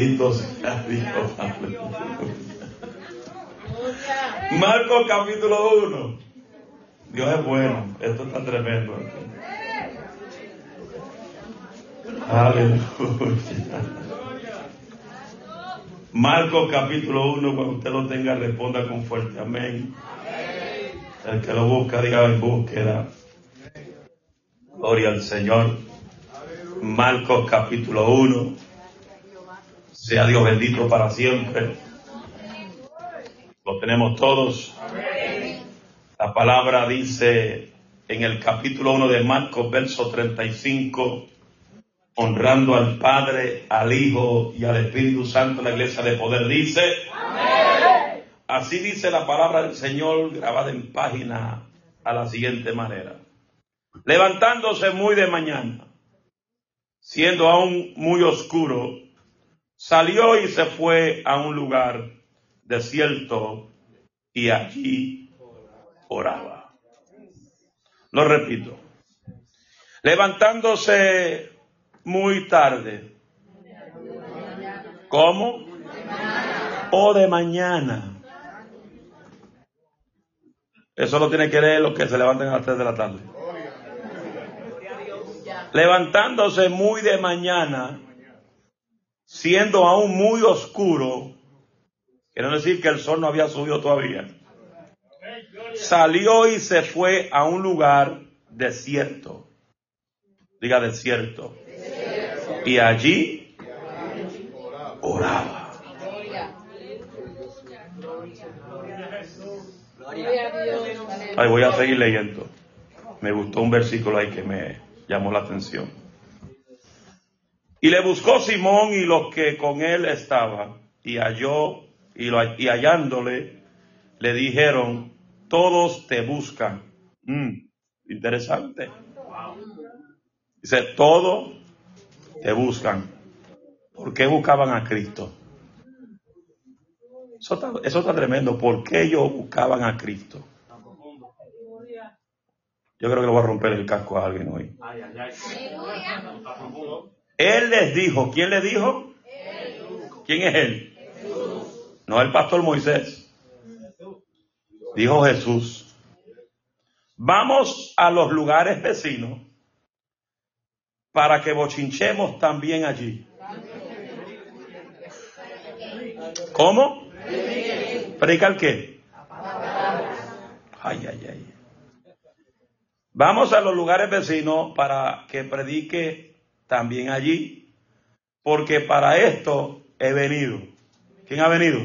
Bendito sea Dios. aleluya. Marcos capítulo 1. Dios es bueno. Esto está tremendo. Aleluya. Marcos capítulo 1, cuando usted lo tenga, responda con fuerte amén. El que lo busca, diga en búsqueda. Gloria al Señor. Marcos capítulo 1. Sea Dios bendito para siempre. Lo tenemos todos. La palabra dice en el capítulo 1 de Marcos, verso 35, honrando al Padre, al Hijo y al Espíritu Santo, la iglesia de poder dice, así dice la palabra del Señor grabada en página a la siguiente manera. Levantándose muy de mañana, siendo aún muy oscuro, salió y se fue a un lugar desierto y allí oraba. Lo repito. Levantándose muy tarde. ¿Cómo? O de mañana. Eso lo tiene que leer los que se levantan a las 3 de la tarde. Levantándose muy de mañana, siendo aún muy oscuro, quiere decir que el sol no había subido todavía, salió y se fue a un lugar desierto. Diga desierto. Y allí oraba. Ay, voy a seguir leyendo. Me gustó un versículo ahí que me llamó la atención. Y le buscó Simón y los que con él estaban, y halló, y, lo- y hallándole, le dijeron, todos te buscan. Mm, interesante. Dice, todos te buscan. ¿Por qué buscaban a Cristo? Eso está, eso está tremendo. ¿Por qué ellos buscaban a Cristo? Yo creo que le voy a romper el casco a alguien hoy. Él les dijo, ¿quién le dijo? ¿Quién es él? No el pastor Moisés. Dijo Jesús. Vamos a los lugares vecinos para que bochinchemos también allí. ¿Cómo? ¿Predicar qué? Ay, ay, ay. Vamos a los lugares vecinos para que predique también allí, porque para esto he venido. ¿Quién ha venido?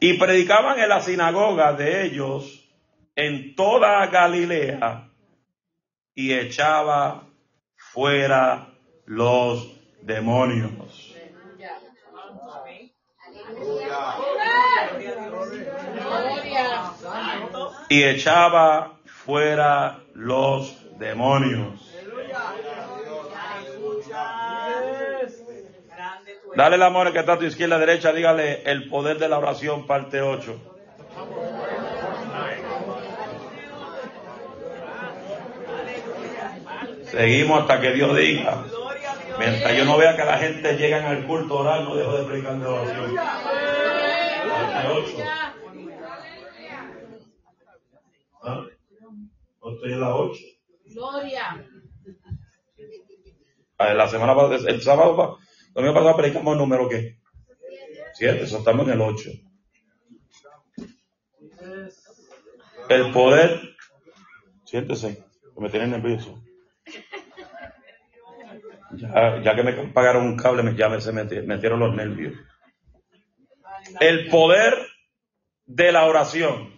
Y predicaban en la sinagoga de ellos en toda Galilea y echaba fuera los demonios. Y echaba fuera los demonios. Dale la mano que está a tu izquierda derecha, dígale el poder de la oración, parte 8. Seguimos hasta que Dios diga. Mientras yo no vea que la gente llegan al culto a orar, no dejo de predicar de oración. Parte 8. ¿Ah? No estoy en la 8. Gloria. Ah, La semana pasada, el sábado, domingo pasado predicamos el número qué? Siete, eso estamos en el 8. El poder, siéntese, que me tienen nervioso. Ya, ya que me pagaron un cable, ya me metieron los nervios. El poder de la oración.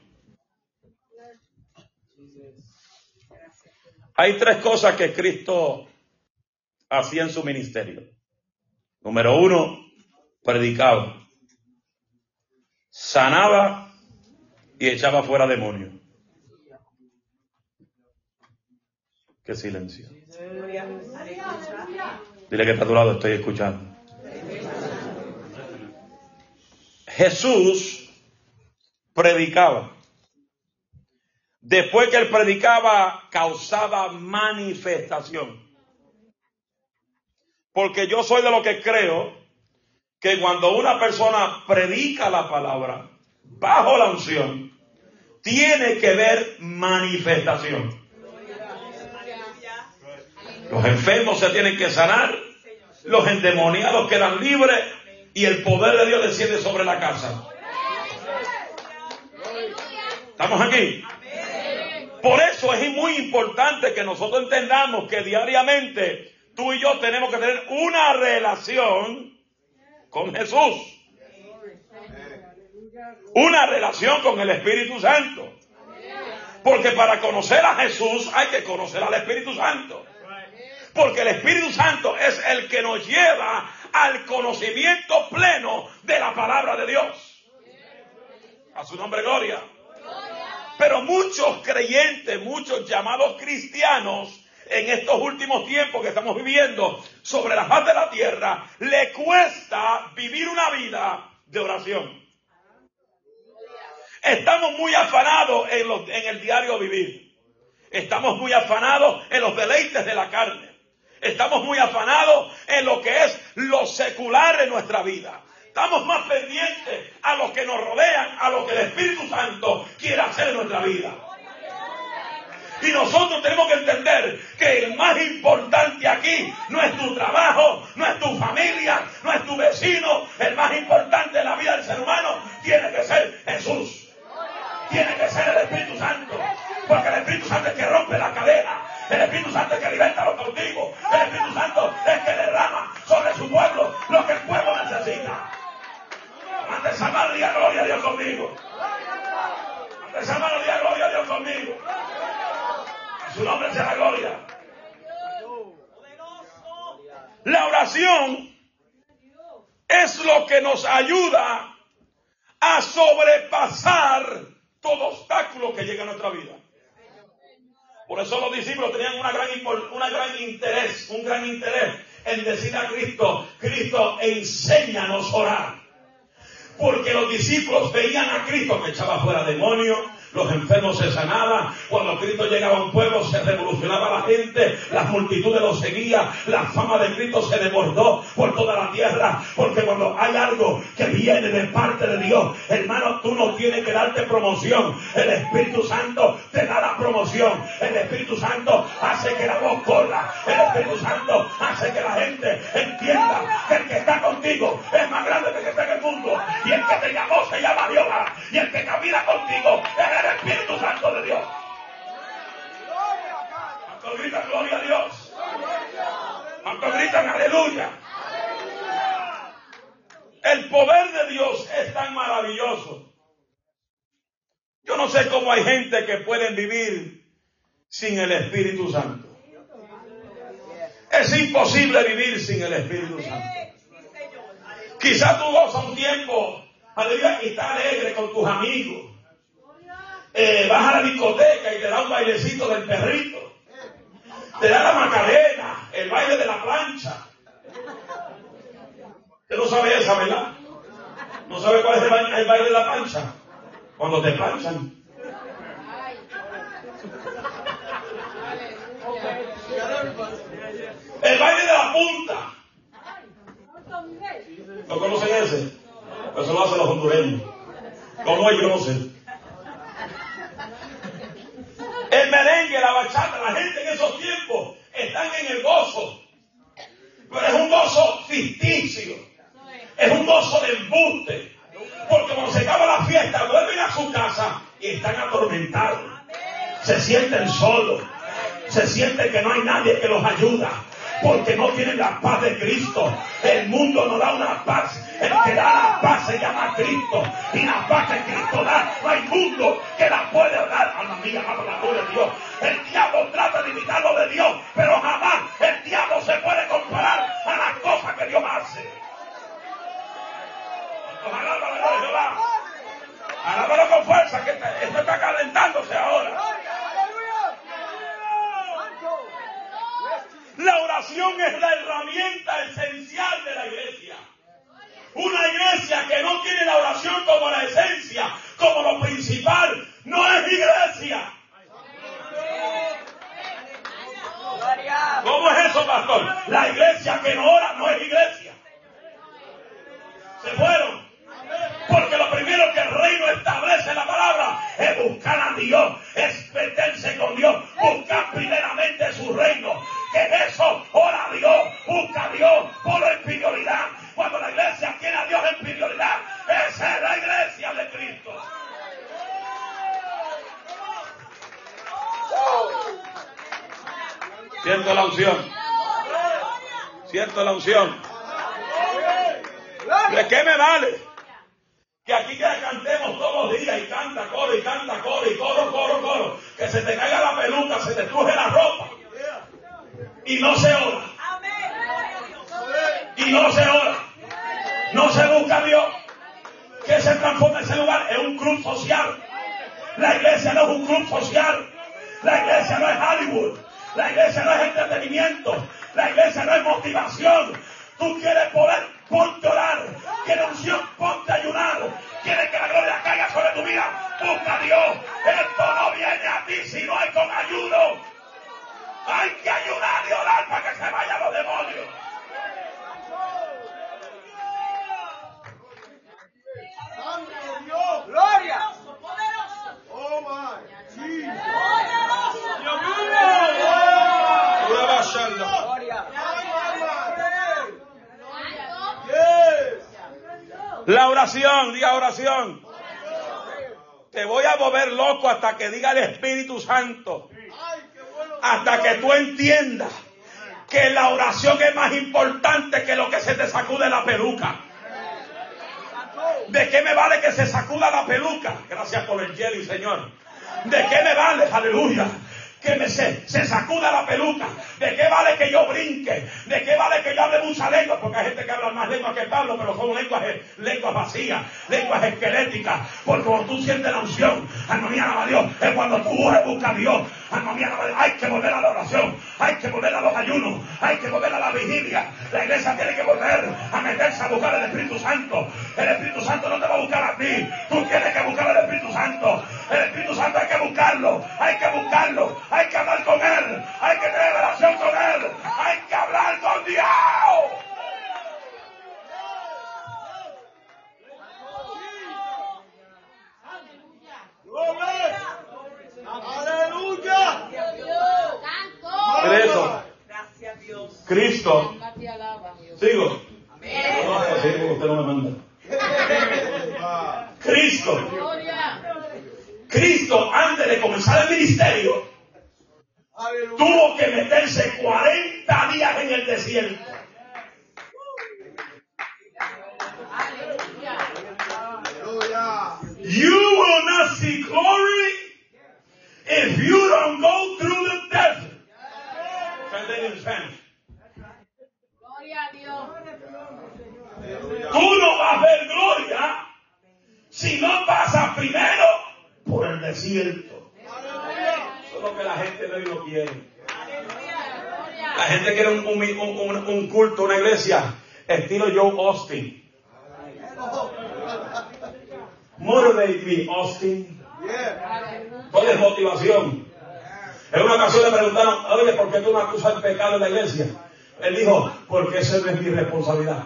Hay tres cosas que Cristo hacía en su ministerio. Número uno, predicaba, sanaba y echaba fuera demonios. Qué silencio. Dile que está a tu lado, estoy escuchando. Jesús predicaba. Después que él predicaba, causaba manifestación. Porque yo soy de lo que creo que cuando una persona predica la palabra bajo la unción, tiene que ver manifestación. Los enfermos se tienen que sanar, los endemoniados quedan libres y el poder de Dios desciende sobre la casa. ¿Estamos aquí? Por eso es muy importante que nosotros entendamos que diariamente tú y yo tenemos que tener una relación con Jesús. Una relación con el Espíritu Santo. Porque para conocer a Jesús hay que conocer al Espíritu Santo. Porque el Espíritu Santo es el que nos lleva al conocimiento pleno de la palabra de Dios. A su nombre, gloria. Pero muchos creyentes, muchos llamados cristianos, en estos últimos tiempos que estamos viviendo sobre la faz de la tierra, le cuesta vivir una vida de oración. Estamos muy afanados en, en el diario vivir. Estamos muy afanados en los deleites de la carne. Estamos muy afanados en lo que es lo secular en nuestra vida. Estamos más pendientes a los que nos rodean, a lo que el Espíritu Santo quiere hacer en nuestra vida. Y nosotros tenemos que entender que el más importante aquí no es tu trabajo, no es tu familia, no es tu vecino. El más importante en la vida del ser humano tiene que ser Jesús. Tiene que ser el Espíritu Santo. Porque el Espíritu Santo es que rompe la cadena. El Espíritu Santo es que liberta a los cautivos. El Espíritu Santo es que derrama sobre su pueblo lo que el pueblo necesita. Ante esa mano gloria a Dios conmigo. Ante esa mano gloria a Dios conmigo. Su nombre sea la gloria. La oración es lo que nos ayuda a sobrepasar todo obstáculo que llega a nuestra vida. Por eso los discípulos tenían una gran, una gran interés, un gran interés en decir a Cristo, Cristo, enséñanos a orar. Porque los discípulos veían a Cristo que echaba fuera demonios, los enfermos se sanaban, cuando Cristo llegaba a un pueblo se revolucionaba la gente, las multitudes lo seguían, la fama de Cristo se desbordó por toda la tierra, porque cuando hay algo que viene de parte de Dios, hermano, tú no tienes que darte promoción, el Espíritu Santo te da la promoción, el Espíritu Santo hace que la voz corra, el Espíritu Santo hace que la gente entienda que el que está contigo es más grande que el que está en el mundo, y el que te llamó se llama Dios, y el que camina contigo es el Espíritu Santo de Dios. ¿Cuántos gritan gloria a Dios? ¿Cuántos gritan aleluya? El poder de Dios es tan maravilloso. Yo no sé cómo hay gente que puede vivir sin el Espíritu Santo. Es imposible vivir sin el Espíritu Santo. Quizás tú gozas un tiempo, aleluya, y estás alegre con tus amigos eh, vas a la discoteca y te da un bailecito del perrito. Te da la macarena, el baile de la plancha. Usted no sabe esa, ¿verdad? ¿No sabe cuál es el baile, de la plancha? Cuando te planchan. El baile de la punta. ¿No conocen ese? Eso lo hacen los hondureños. ¿Cómo ellos no? El merengue, la bachata, la gente en esos tiempos están en el gozo. Pero es un gozo ficticio. Es un gozo de embuste. Porque cuando se acaba la fiesta, vuelven a su casa y están atormentados. Se sienten solos. Se sienten que no hay nadie que los ayuda porque no tienen la paz de Cristo. El mundo no da una paz. El que da la paz se llama Cristo. Y la paz que Cristo da, no hay mundo que la pueda dar. Alma mía, la gloria de Dios. El diablo diablo trata de imitar lo de Dios, pero jamás el diablo se puede comparar a las cosas que Dios hace. Alábalo con fuerza, que esto está calentándose ahora. La oración es la herramienta esencial de la iglesia. Una iglesia que no tiene la oración como la esencia, como lo principal, no es iglesia. ¿Cómo es eso, pastor? La iglesia que no ora no es iglesia. Se fueron. Porque lo primero que el reino establece la palabra es buscar a Dios, es meterse con Dios, buscar primeramente su reino. Que eso, ora a Dios, busca a Dios, por en prioridad. Cuando la iglesia tiene a Dios en prioridad, esa es la iglesia de Cristo. Siento la unción. Siento la unción. ¿De qué me vale? Que aquí ya cantemos todos los días y canta, coro y canta, coro y coro, coro, coro. Que se te caiga la peluca, se te truje la ropa. Y no se ora. Y no se ora. No se busca a Dios. Que se transforme ese lugar en un club social. La iglesia no es un club social. La iglesia no es Hollywood. La iglesia no es entretenimiento. La iglesia no es motivación. Tú quieres poder, ponte a orar. Quieres unción, ponte a ayunar. Quieres que la gloria caiga sobre tu vida. Busca a Dios. Esto no viene a ti si no hay con ayuno. Hay que ayudar y orar para que se vayan los demonios. Gloria. Oh my. Gloria. La oración, diga oración. Te voy a mover loco hasta que diga el Espíritu Santo. Hasta que tú entiendas que la oración es más importante que lo que se te sacude la peluca. ¿De qué me vale que se sacuda la peluca? Gracias por el jelly, Señor. ¿De qué me vale? Aleluya que me se, se sacuda la peluca. ¿De qué vale que yo brinque? ¿De qué vale que yo hable mucha lengua? Porque hay gente que habla más lengua que Pablo, pero son lenguas, lenguas vacías, lenguas esqueléticas. Porque cuando tú sientes la unción, armonía a Dios, es cuando tú buscas a Dios. Armonía a Dios. Hay que volver a la oración, hay que volver a los ayunos, hay que volver a la vigilia. La iglesia tiene que volver a meterse a buscar el Espíritu Santo. El Espíritu Santo no te va a buscar a ti, tú tienes que buscar al Espíritu Santo. El Espíritu Santo hay que buscarlo, hay que buscarlo, hay que hablar con Él, hay que tener relación con Él, hay que hablar con Dios. Aleluya. Gracias Dios. Cristo. Sigo. Sigo, usted no me manda. Cristo. Cristo, antes de comenzar el ministerio, Aleluya. Tuvo que meterse 40 días en el desierto. Aleluya. You will not see glory if you don't go through the desert. Translated in Spanish. Tú no vas a ver gloria si no pasas primero por el desierto. Eso es lo que la gente de hoy no quiere. La gente quiere un, un- un- un culto, una iglesia, estilo Joe Austin. Motivate me, Austin. Todo es motivación. En una ocasión le preguntaron, oye, ¿por qué tú me acusas el pecado en la iglesia? Él dijo, porque esa no es mi responsabilidad.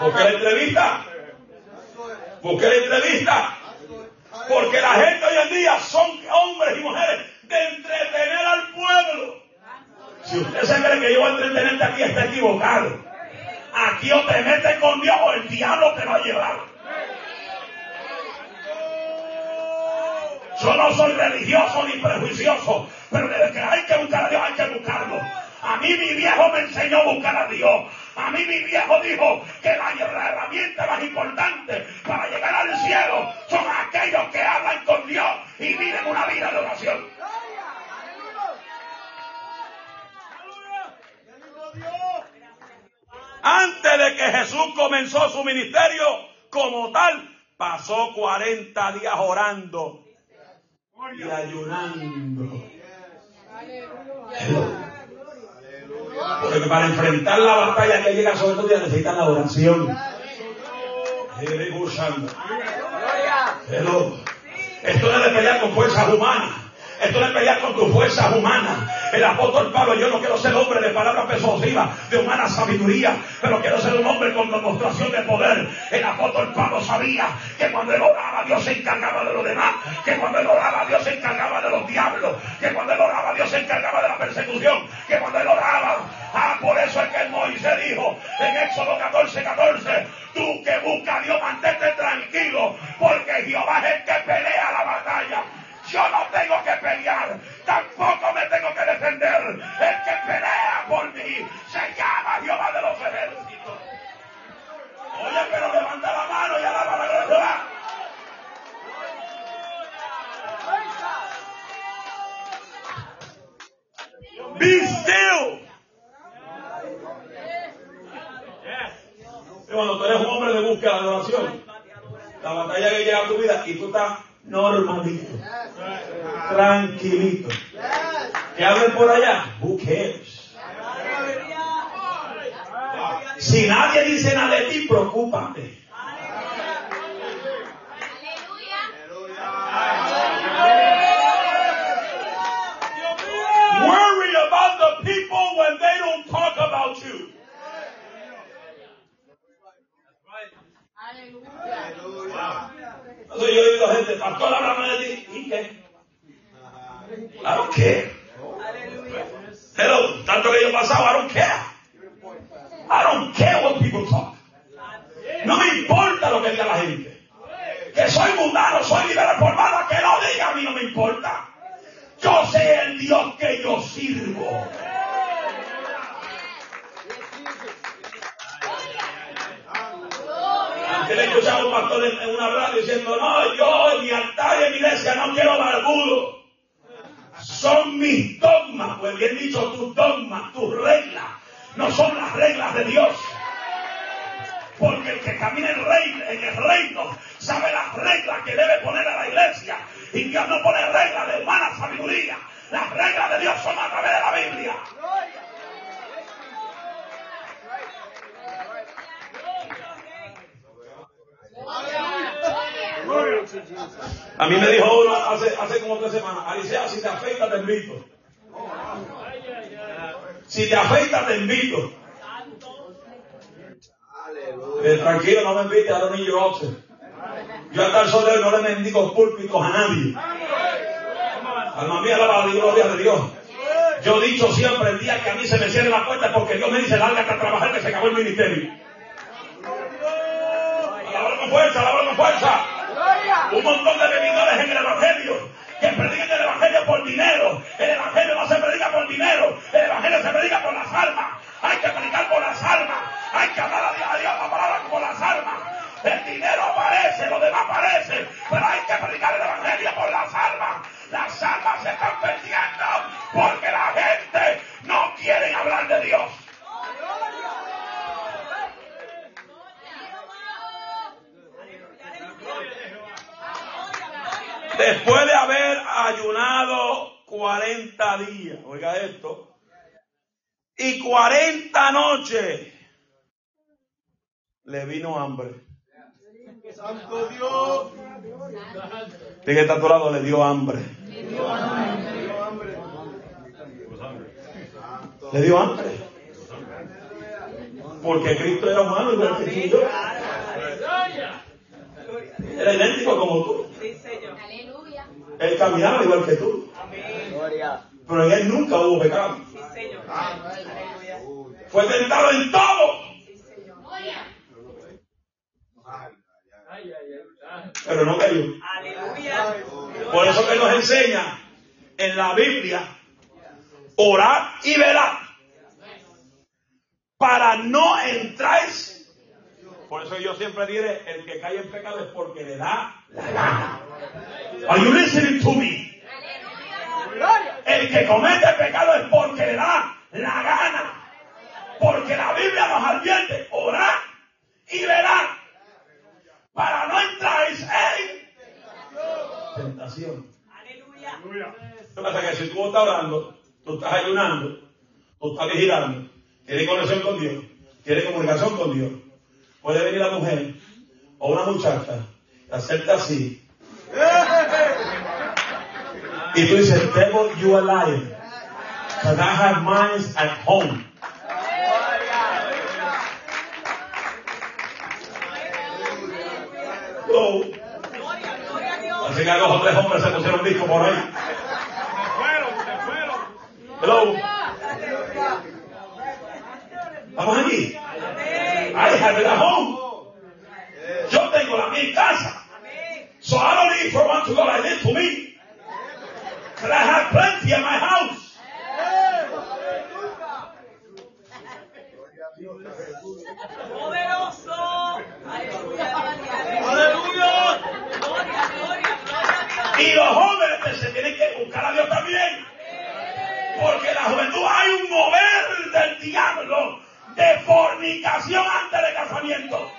Busqué la entrevista. Busqué la entrevista. Porque la gente hoy en día son hombres y mujeres de entretener al pueblo. Si usted se cree que yo voy a entretenerte aquí, está equivocado. Aquí o te metes con Dios o el diablo te va a llevar. Yo no soy religioso ni prejuicioso, pero desde que hay que buscar a Dios, hay que buscarlo. A mí mi viejo me enseñó a buscar a Dios. A mí mi viejo dijo que la, la herramienta más importante para llegar al cielo son aquellos que hablan con Dios y viven una vida de oración. Que Jesús comenzó su ministerio como tal, pasó 40 días orando y ayunando. Porque para enfrentar la batalla que llega sobre todo necesitan la oración. Esto no es de pelear con fuerzas humanas. Esto no es pelear con tus fuerzas humanas. El apóstol Pablo, yo no quiero ser hombre de palabras persuasivas, de humana sabiduría, pero quiero ser un hombre con demostración de poder. El apóstol Pablo sabía que cuando él oraba, Dios se encargaba de lo demás. Que cuando él oraba, Dios se encargaba de los diablos. Que cuando él oraba, Dios se encargaba de la persecución. Que cuando él oraba, ah, por eso es que Moisés dijo en Éxodo 14, 14, tú que buscas a Dios, mantente tranquilo, porque Jehová es el que pelea la batalla. Yo no tengo que pelear, que predican el Evangelio por dinero. El Evangelio no se predica por dinero. El Evangelio se predica por las almas. Hay que predicar por las almas. Hay que hablar a Dios la palabra por las almas. El dinero aparece, lo demás aparece. Pero hay que predicar el Evangelio por las almas. Las almas se están perdiendo porque la gente no quiere hablar de Dios. Después de haber ayunado 40 días, oiga esto, y 40 noches, le vino hambre. Santo Dios. Dije, está a tu lado, le dio hambre. Le dio hambre. Le dio hambre. Porque Cristo era humano igual que y yo. Era idéntico como tú. Él caminaba igual que tú. Amén. Pero en él nunca hubo pecado. Fue tentado en todo. Pero no cayó. Por eso que nos enseña en la Biblia orar y velar para no entrar. Por eso yo siempre diré, el que cae en pecado es porque le da la gana. Are you listening to me? El que comete pecado es porque le da la gana. Porque la Biblia nos advierte, orar y verán para no entrar en tentación. Aleluya. Lo que pasa que si tú estás orando, tú estás ayunando, tú estás vigilando, tienes conexión con Dios, tienes comunicación con Dios, puede venir la mujer o una muchacha y hacerte así. ¡Eh! Y tú dices, devil, you are lying. Because I have minds at home. Así que a dos o tres hombres se pusieron disco por ahí. Hello. Vamos aquí. I have it at home. Yo tengo la mía casa. So I don't need for one to go like this to me. But I have plenty in my house. Poderoso. Aleluya. Aleluya. Gloria, gloria, gloria a Dios. Y los jóvenes se tienen que buscar a Dios también. Porque en la juventud hay un mover del diablo de fornicación antes de casamiento.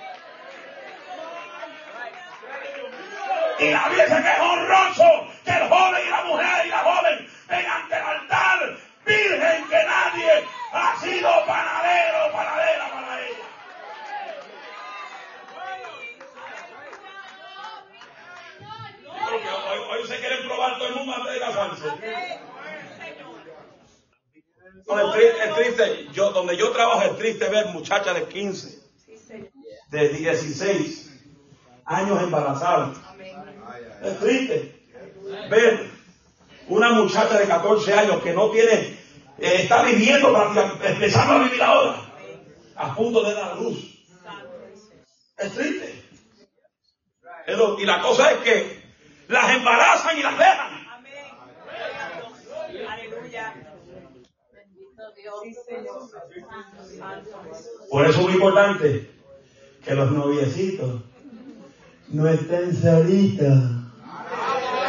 Y la Biblia que es honroso que el joven y la mujer y la joven vengan ante el altar virgen que nadie ha sido panadero o panadera para ella. Porque hoy, todo el mundo antes de casarse. Es, triste. Yo, donde yo trabajo es triste ver muchachas de 15, Sí, Señor. de 16 años embarazadas. Es triste ver una muchacha de 14 años que no tiene, eh, está viviendo, prácticamente, empezando a vivir ahora, a punto de dar luz. Es triste. Y la cosa es que las embarazan y las dejan. Por eso es muy importante que los noviecitos no estén solitos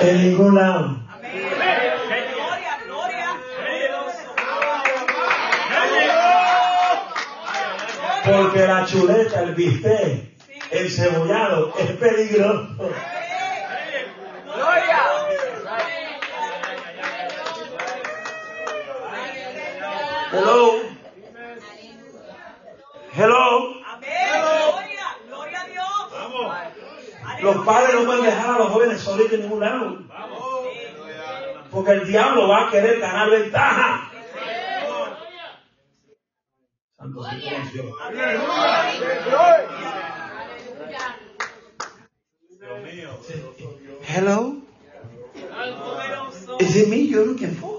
en ningún lado. Amén. Gloria, gloria. Poderoso. Porque la chuleta, el bistec, el cebollado es peligroso. Hello. Hello. Gloria. A Dios. Los padres no pueden dejar a los jóvenes solitos en ningún lado. Porque el diablo va a querer ganar ventaja. Santo Dios. Hello. Is it me you're looking for?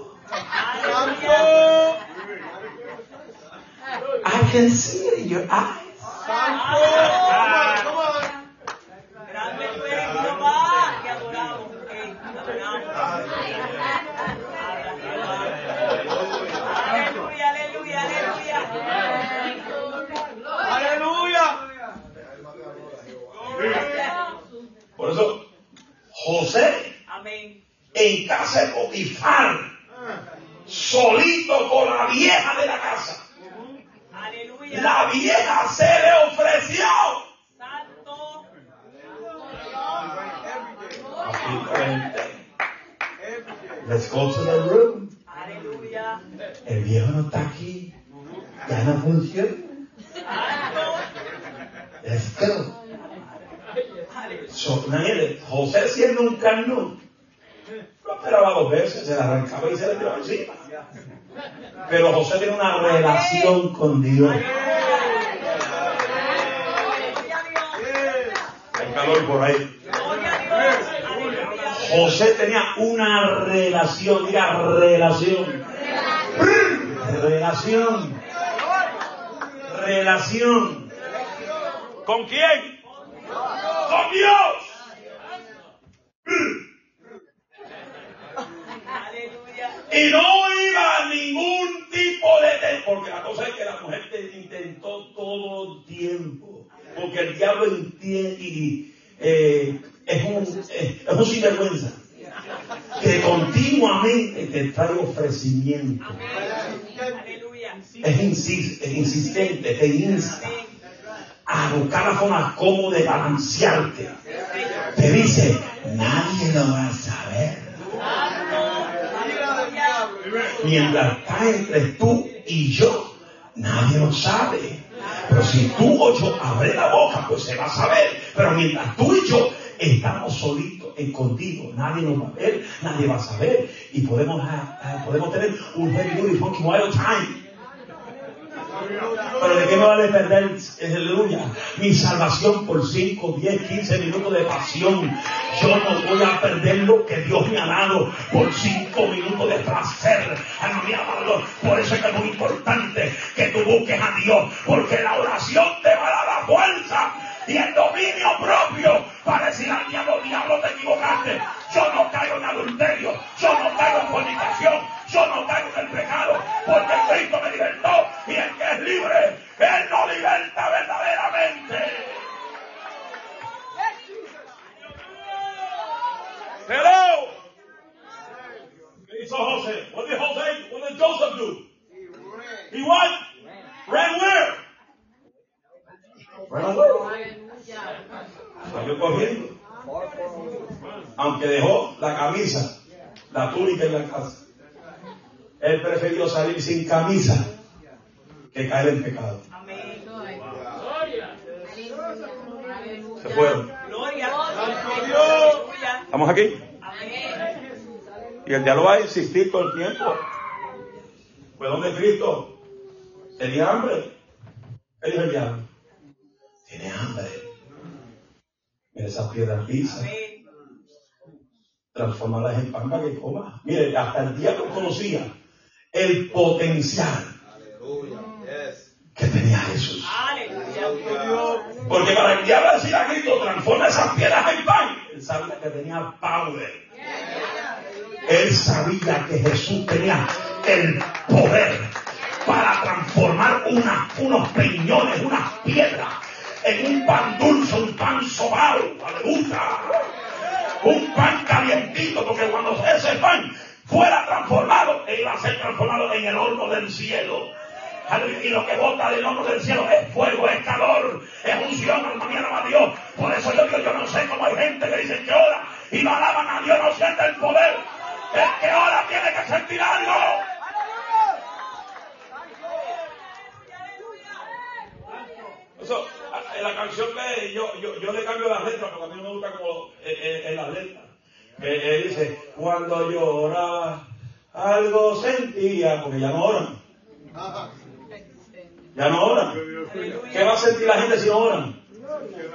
Aleluya. I can see it in your eyes. Grande tú eres, Jehová. Te adoramos. eh, te adoramos. Aleluya, aleluya, aleluya. Aleluya. Por eso, José Amén. en casa de Potifar, solito con la vieja de la casa. La vieja se le ofreció. Santo. Let's go to the room. Aleluya. El viejo no está aquí. Ya no funciona. Let's go. So, imagínate, José siendo un carnón, no esperaba dos veces, se la arrancaba y se le tiraba encima. Pero José tiene una relación con Dios. Hay calor por ahí. José tenía una relación, diga relación. Relación. Relación. ¿Con quién? Con Dios. Y no Porque la cosa es que la mujer te intentó todo el tiempo. Porque el diablo entiende y eh, es, un, es, un sinvergüenza. Que continuamente te trae ofrecimiento. Es, insis- es insistente, te insta a buscar la forma cómo de balancearte. Te dice, nadie lo va a saber. Mientras está entre tú y yo, nadie lo sabe. Pero si tú o yo abre la boca, pues se va a saber. Pero mientras tú y yo estamos solitos, escondidos, nadie nos va a ver, nadie va a saber. Y podemos, ah, podemos tener un very wild time. Pero de qué me vale perder, aleluya, mi salvación por 5, 10, 15 minutos de pasión. Yo no voy a perder lo que Dios me ha dado por 5 minutos de placer. Por eso es que es muy importante que tú busques a Dios, porque la oración te va a dar la fuerza y el dominio propio para decir al diablo, diablo, te equivocaste. Yo no caigo en adulterio, yo no caigo en fornicación, yo no caigo en el pecado, porque Cristo me libertó y el que es libre, Él no liberta verdaderamente. Hello. ¿Qué hizo José? What did José, what did Joseph do? He what? Ran where? Ran away. Salió corriendo. Aunque dejó la camisa, la túnica en la casa. Él prefirió salir sin camisa que caer en pecado. Se fueron. ¿Estamos aquí? Y el insistir todo el tiempo. Pues donde Cristo tenía hambre. ¿Qué dijo? Tiene hambre. Mira esa piedra pisa. Transformarlas en pan para que coma. Mire, hasta el diablo conocía el potencial que tenía Jesús. Porque para el diablo decir a Cristo, transforma esas piedras en pan. Él sabía que tenía power. Él sabía que Jesús tenía el poder para transformar unos peñones, unas piedras, en un pan dulce, un pan sobao. Aleluya. Un pan calientito, porque cuando ese pan fuera transformado, él iba a ser transformado en el horno del cielo. Y lo que bota del horno del cielo es fuego, es calor, es unción, alaba a Dios. Por eso yo digo, yo no sé cómo hay gente que dice que ora y no alaban a Dios, no siente el poder. El que ora tiene que sentir algo. Eso, en la canción que yo, yo, yo le cambio las letras porque a mí no me gusta como en, en las letras. Eh, eh, dice, cuando lloraba, algo sentía, porque ya no oran. Ya no oran. ¿Qué va a sentir la gente si no oran?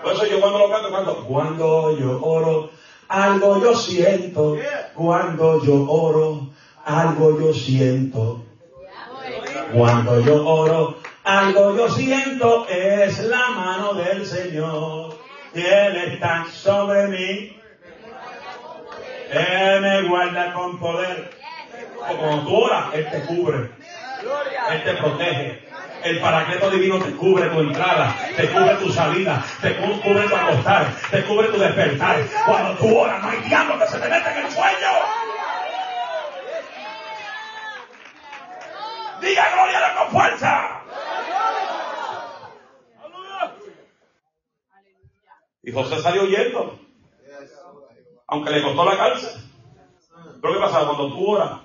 Por eso yo cuando lo canto, canto, cuando yo oro, algo yo siento. Cuando yo oro, algo yo siento. Cuando yo oro, algo yo siento. Es la mano del Señor. Él está sobre mí. Él me guarda con poder. Cuando tú oras, Él te cubre. Él te protege. El paracleto divino te cubre tu entrada, te cubre tu salida, te cubre tu acostar, te cubre tu despertar. Cuando tú oras, no hay diablo que se te mete en el sueño. Diga gloria a con fuerza. Y José salió huyendo. Aunque le costó la cárcel. Pero ¿qué pasa? Cuando tú oras,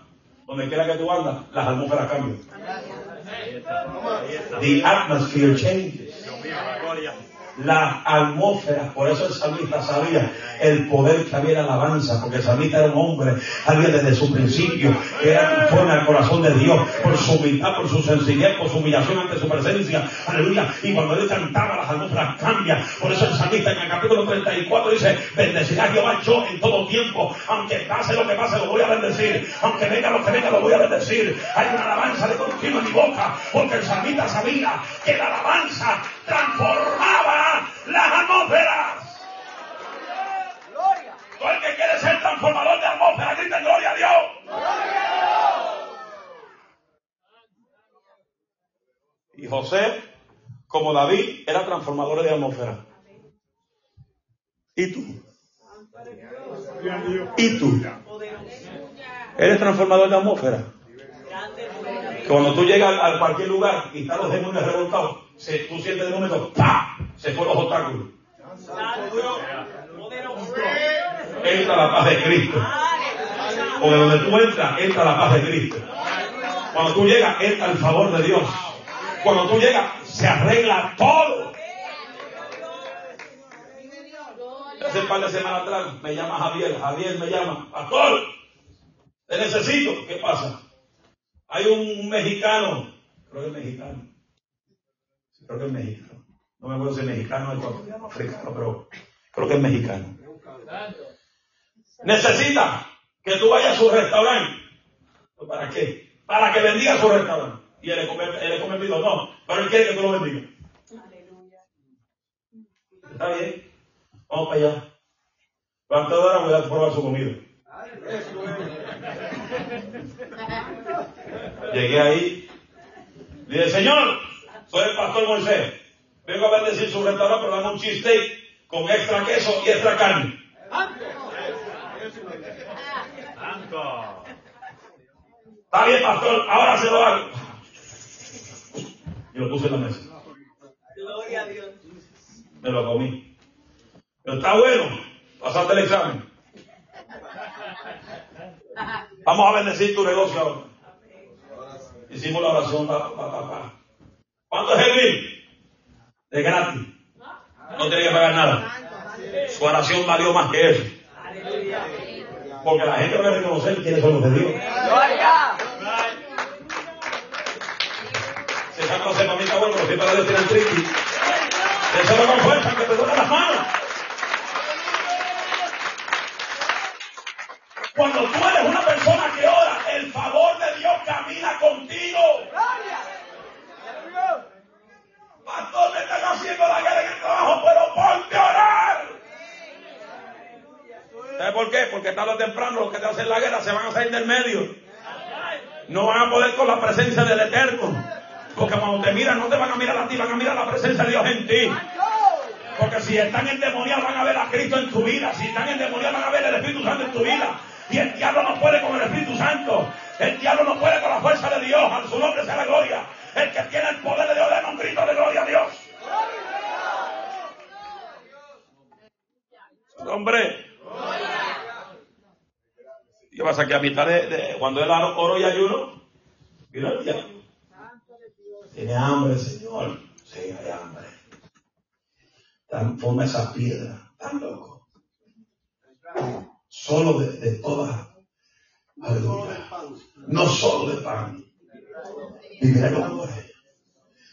donde quiera que tú andas, las atmósferas cambian. The atmosphere changes. La atmósfera, por eso el salmista sabía el poder que había la alabanza, porque el salmista era un hombre, alguien desde su principio, que era conforme al corazón de Dios, por su humildad, por su sencillez, por su humillación ante su presencia, aleluya, y cuando él cantaba las atmósferas cambian, por eso el salmista en el capítulo 34 dice, bendecirá Jehová yo en todo tiempo, aunque pase lo que pase, lo voy a bendecir, aunque venga lo que venga, lo voy a bendecir, hay una alabanza de continuo en mi boca, porque el salmista sabía que la alabanza transformaba las atmósferas. Todo el que quiere ser transformador de atmósfera, grita gloria a Dios. Y José, como David, era transformador de atmósfera. ¿Y tú? ¿Y tú? ¿Eres transformador de atmósfera? Cuando tú llegas a cualquier lugar y están los demonios revoltados, se, tú sientes de momento, ¡pa! Se fueron los obstáculos. Entra la paz de Cristo. O de donde tú entras, entra la paz de Cristo. Cuando tú llegas, entra el favor de Dios. Cuando tú llegas, se arregla todo. Hace un par de semanas atrás me llama Javier. Javier me llama. Pastor, te necesito. ¿Qué pasa? Hay un mexicano. Creo que es mexicano. Creo que es mexicano. No me acuerdo si es mexicano o africano, pero creo que es mexicano. Necesita que tú vayas a su restaurante. ¿Para qué? Para que bendiga su restaurante. Y él le convertido, no, pero él quiere que tú lo bendigas. Está bien. Vamos para allá. ¿Cuántas horas voy a probar su comida? Llegué ahí. Le dije, Señor, soy el pastor Moisés. Vengo a bendecir su restaurante, pero dame un cheesesteak con extra queso y extra carne. Está bien, pastor, ahora se lo hago. Y lo puse en la mesa. Gloria a Dios. Me lo comí. Pero está bueno, pasaste el examen. Vamos a bendecir tu negocio ahora. Hicimos la oración. Pa, pa, pa, ¿Cuánto es el bill? De gratis. No tiene que pagar nada. Su oración valió más que eso. Porque la gente va a reconocer quiénes son los de Dios. Se saca los mamita bueno, los siempre Dios tienen triqui. Eso no con fuerza, que te duele las manos. Cuando tú eres una persona que ora, el favor de Dios camina contigo. Pastor, me están haciendo la guerra en el trabajo, pero ponte a orar. ¿Sabes por qué? Porque tarde o temprano los que te hacen la guerra se van a salir del medio. No van a poder con la presencia del Eterno. Porque cuando te miran, no te van a mirar a ti, van a mirar la presencia de Dios en ti. Porque si están endemoniados, van a ver a Cristo en tu vida. Si están endemoniados, van a ver el Espíritu Santo en tu vida. Y el diablo no puede con el Espíritu Santo. El diablo no puede con la fuerza de Dios. A su nombre sea la gloria. El que tiene el poder de Dios, le un grito de gloria a Dios. Hombre. ¿Qué pasa? Que a mitad de, cuando él oro y ayuno. Tiene hambre, Señor. Sí, hay hambre. Transforma esa piedra. Tan loco. Solo de, de toda. Aleluya. No solo de pan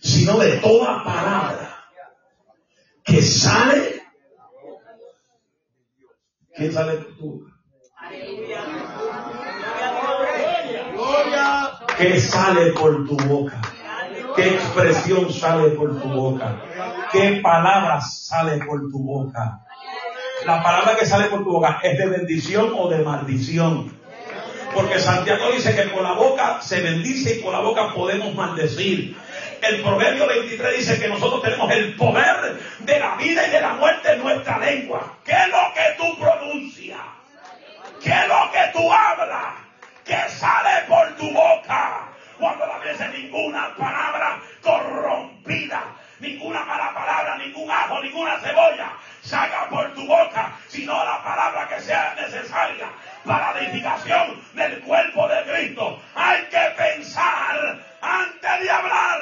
sino de toda palabra que sale. ¿Quién sale de tu? ¿Qué sale por tu boca? ¿Qué expresión sale por tu boca? ¿Qué palabras sale por tu boca? La palabra que sale por tu boca es de bendición o de maldición. Porque Santiago dice que por la boca se bendice y por la boca podemos maldecir. El Proverbio 23 dice que nosotros tenemos el poder de la vida y de la muerte en nuestra lengua. ¿Qué es lo que tú pronuncias? ¿Qué es lo que tú hablas? ¿Qué sale por tu boca? Cuando la ves ninguna palabra corrompida, ninguna mala palabra, ningún ajo, ninguna cebolla salga por tu boca, sino la palabra que sea necesaria para la edificación del cuerpo de Cristo. Hay que pensar antes de hablar.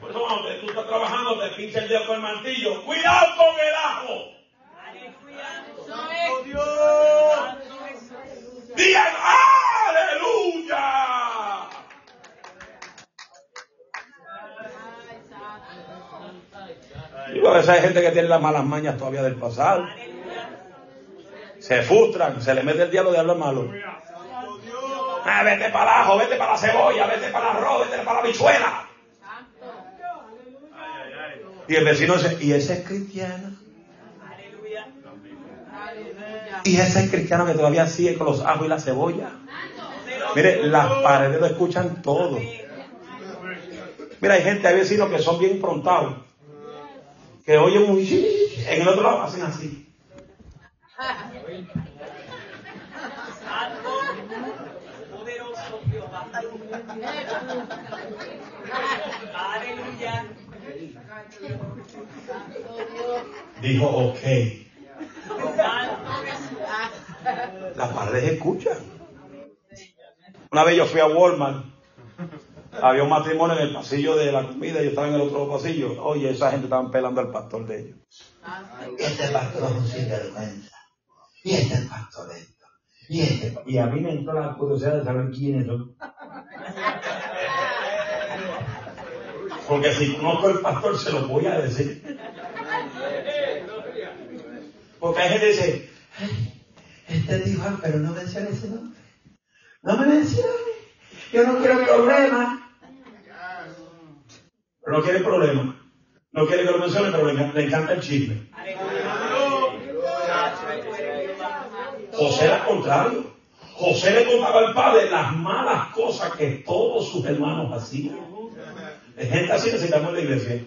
Por eso cuando tú estás trabajando, te pincha el dedo con el mantillo. Cuidado con el ajo. Digan aleluya. Y a veces hay gente que tiene las malas mañas todavía del pasado. Se frustran, se le mete el diablo de hablar malo. Ah, vete para el ajo, vete para la cebolla, vete para el arroz, vete para la bichuela. Y el vecino dice, ¿y ese es cristiano? Y ese es cristiano que todavía sigue con los ajos y la cebolla. Mire, las paredes lo escuchan todo. Mira, hay gente, hay vecinos que son bien improntados que oye un en el otro lado hacen así. Dijo ok. Las paredes escuchan. Una vez yo fui a Walmart. Había un matrimonio en el pasillo de la comida y yo estaba en el otro pasillo. Oye, esa gente estaba pelando al pastor de ellos. Este pastor es un sinvergüenza. Y este pastor esto. Y este. Y a mí me entró la curiosidad de saber quiénes son. Porque si conozco al pastor, se lo voy a decir. Porque hay gente que dice, "Ay, Este dijo, pero no menciona ese nombre. No me mencione. Yo no quiero problemas. No quiere problema. No quiere que lo mencione, pero le, enca- le encanta el chisme. José era contrario. José le contaba al padre las malas cosas que todos sus hermanos hacían. Gente así necesitamos en la iglesia.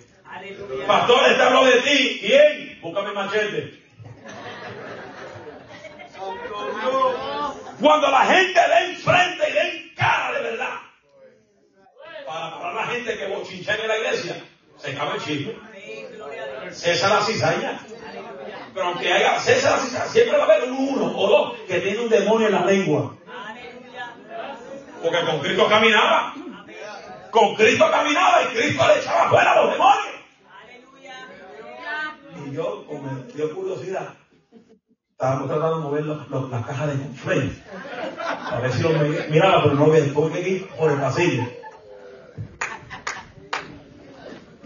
Pastor, este habló de ti. ¿Quién? Búscame machete. Cuando la gente le enfrente y le en cara de verdad. Para parar a la gente que bochincha en la iglesia, se acaba el chisme. Esa es la cizaña. Pero aunque haya César la cizaña, siempre va a haber un uno o dos que tiene un demonio en la lengua. Porque con Cristo caminaba. Con Cristo caminaba y Cristo le echaba fuera a los demonios. Y yo, como me dio curiosidad, estábamos tratando de mover los- los- las cajas de conflent. A ver si lo me- miraba, pero no lo veía. Que ir por el pasillo.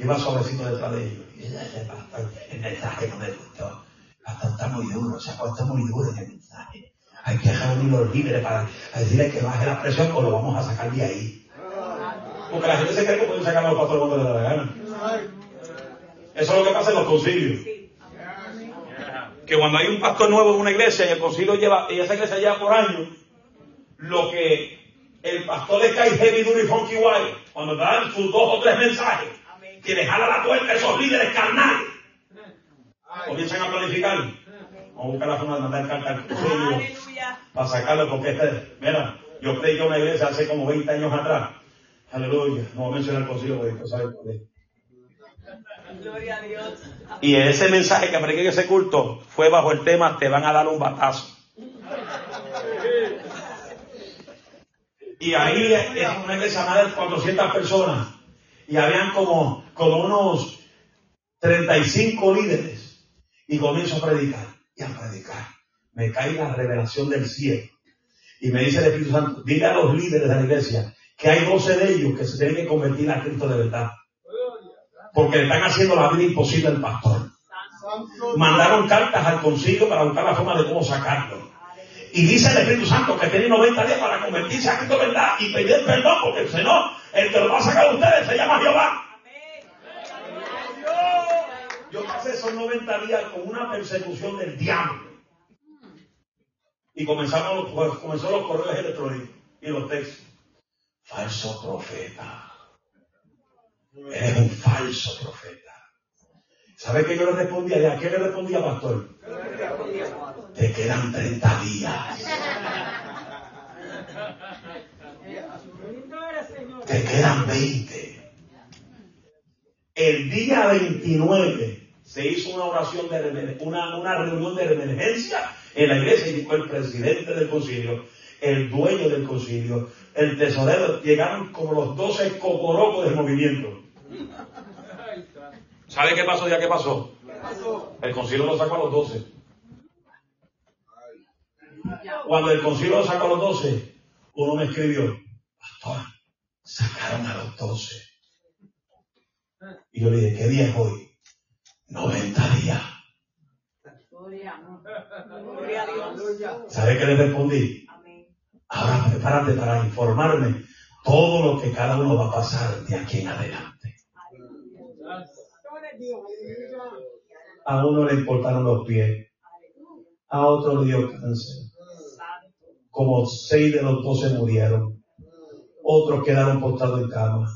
Iba suavecito detrás de ellos. Y ese pastor, el mensaje no me gustó. Pastor está muy duro, se ha puesto muy duro el mensaje. Hay que reunir los líderes para decirle que baje la presión o lo vamos a sacar de ahí. Porque la gente se cree que pueden sacar a los pastores cuando les da la gana. Eso es lo que pasa en los concilios. Que cuando hay un pastor nuevo en una iglesia y el concilio lleva, y esa iglesia lleva por años, lo que el pastor le cae heavy, duro y funky guay, cuando dan sus dos o tres mensajes, que le jala la tuerca a esos líderes carnales, comienzan a planificar. Vamos a buscar la forma de mandar carta al concilio para sacarlo porque este, mira, yo prediqué en una iglesia hace como 20 años atrás. Aleluya. No voy a mencionar el concilio porque tú sabes cuál es. Gloria a Dios. Y ese mensaje que prediqué en ese culto fue bajo el tema te van a dar un batazo. Y ahí es una iglesia más de 400 personas. Y habían como, como unos 35 líderes. Y comienzo a predicar. Y a predicar. Me cae la revelación del cielo. Y me dice el Espíritu Santo, dile a los líderes de la iglesia que hay 12 de ellos que se tienen que convertir a Cristo de verdad. Porque le están haciendo la vida imposible al pastor. Mandaron cartas al concilio para buscar la forma de cómo sacarlo. Y dice el Espíritu Santo que tiene 90 días para convertirse a Cristo de verdad y pedir perdón, porque si no, el que lo va a sacar de ustedes se llama Jehová. Yo pasé esos 90 días con una persecución del diablo. Y comenzamos, pues, comenzó los correos electrónicos y los textos. Falso profeta. Eres un falso profeta. ¿Sabe qué yo le respondía? ¿Y a qué le respondía, pastor? Te quedan 30 días. Quedan 20. El día 29 se hizo una oración de una, una reunión de emergencia en la iglesia y el presidente del concilio, el dueño del concilio, el tesorero, llegaron como los 12 cocorocos del movimiento. ¿Sabe qué pasó ya qué pasó? El concilio lo sacó a los 12. Cuando el concilio lo sacó a los 12, uno me escribió, pastor, sacaron a los 12. Y yo le dije, ¿qué día es hoy? 90 días. Gloria a Dios. ¿Sabe qué le respondí? Ahora prepárate para informarme todo lo que cada uno va a pasar de aquí en adelante. A uno le importaron los pies, a otro le dio cáncer. Como seis de los doce murieron. Otros quedaron postrados en cama.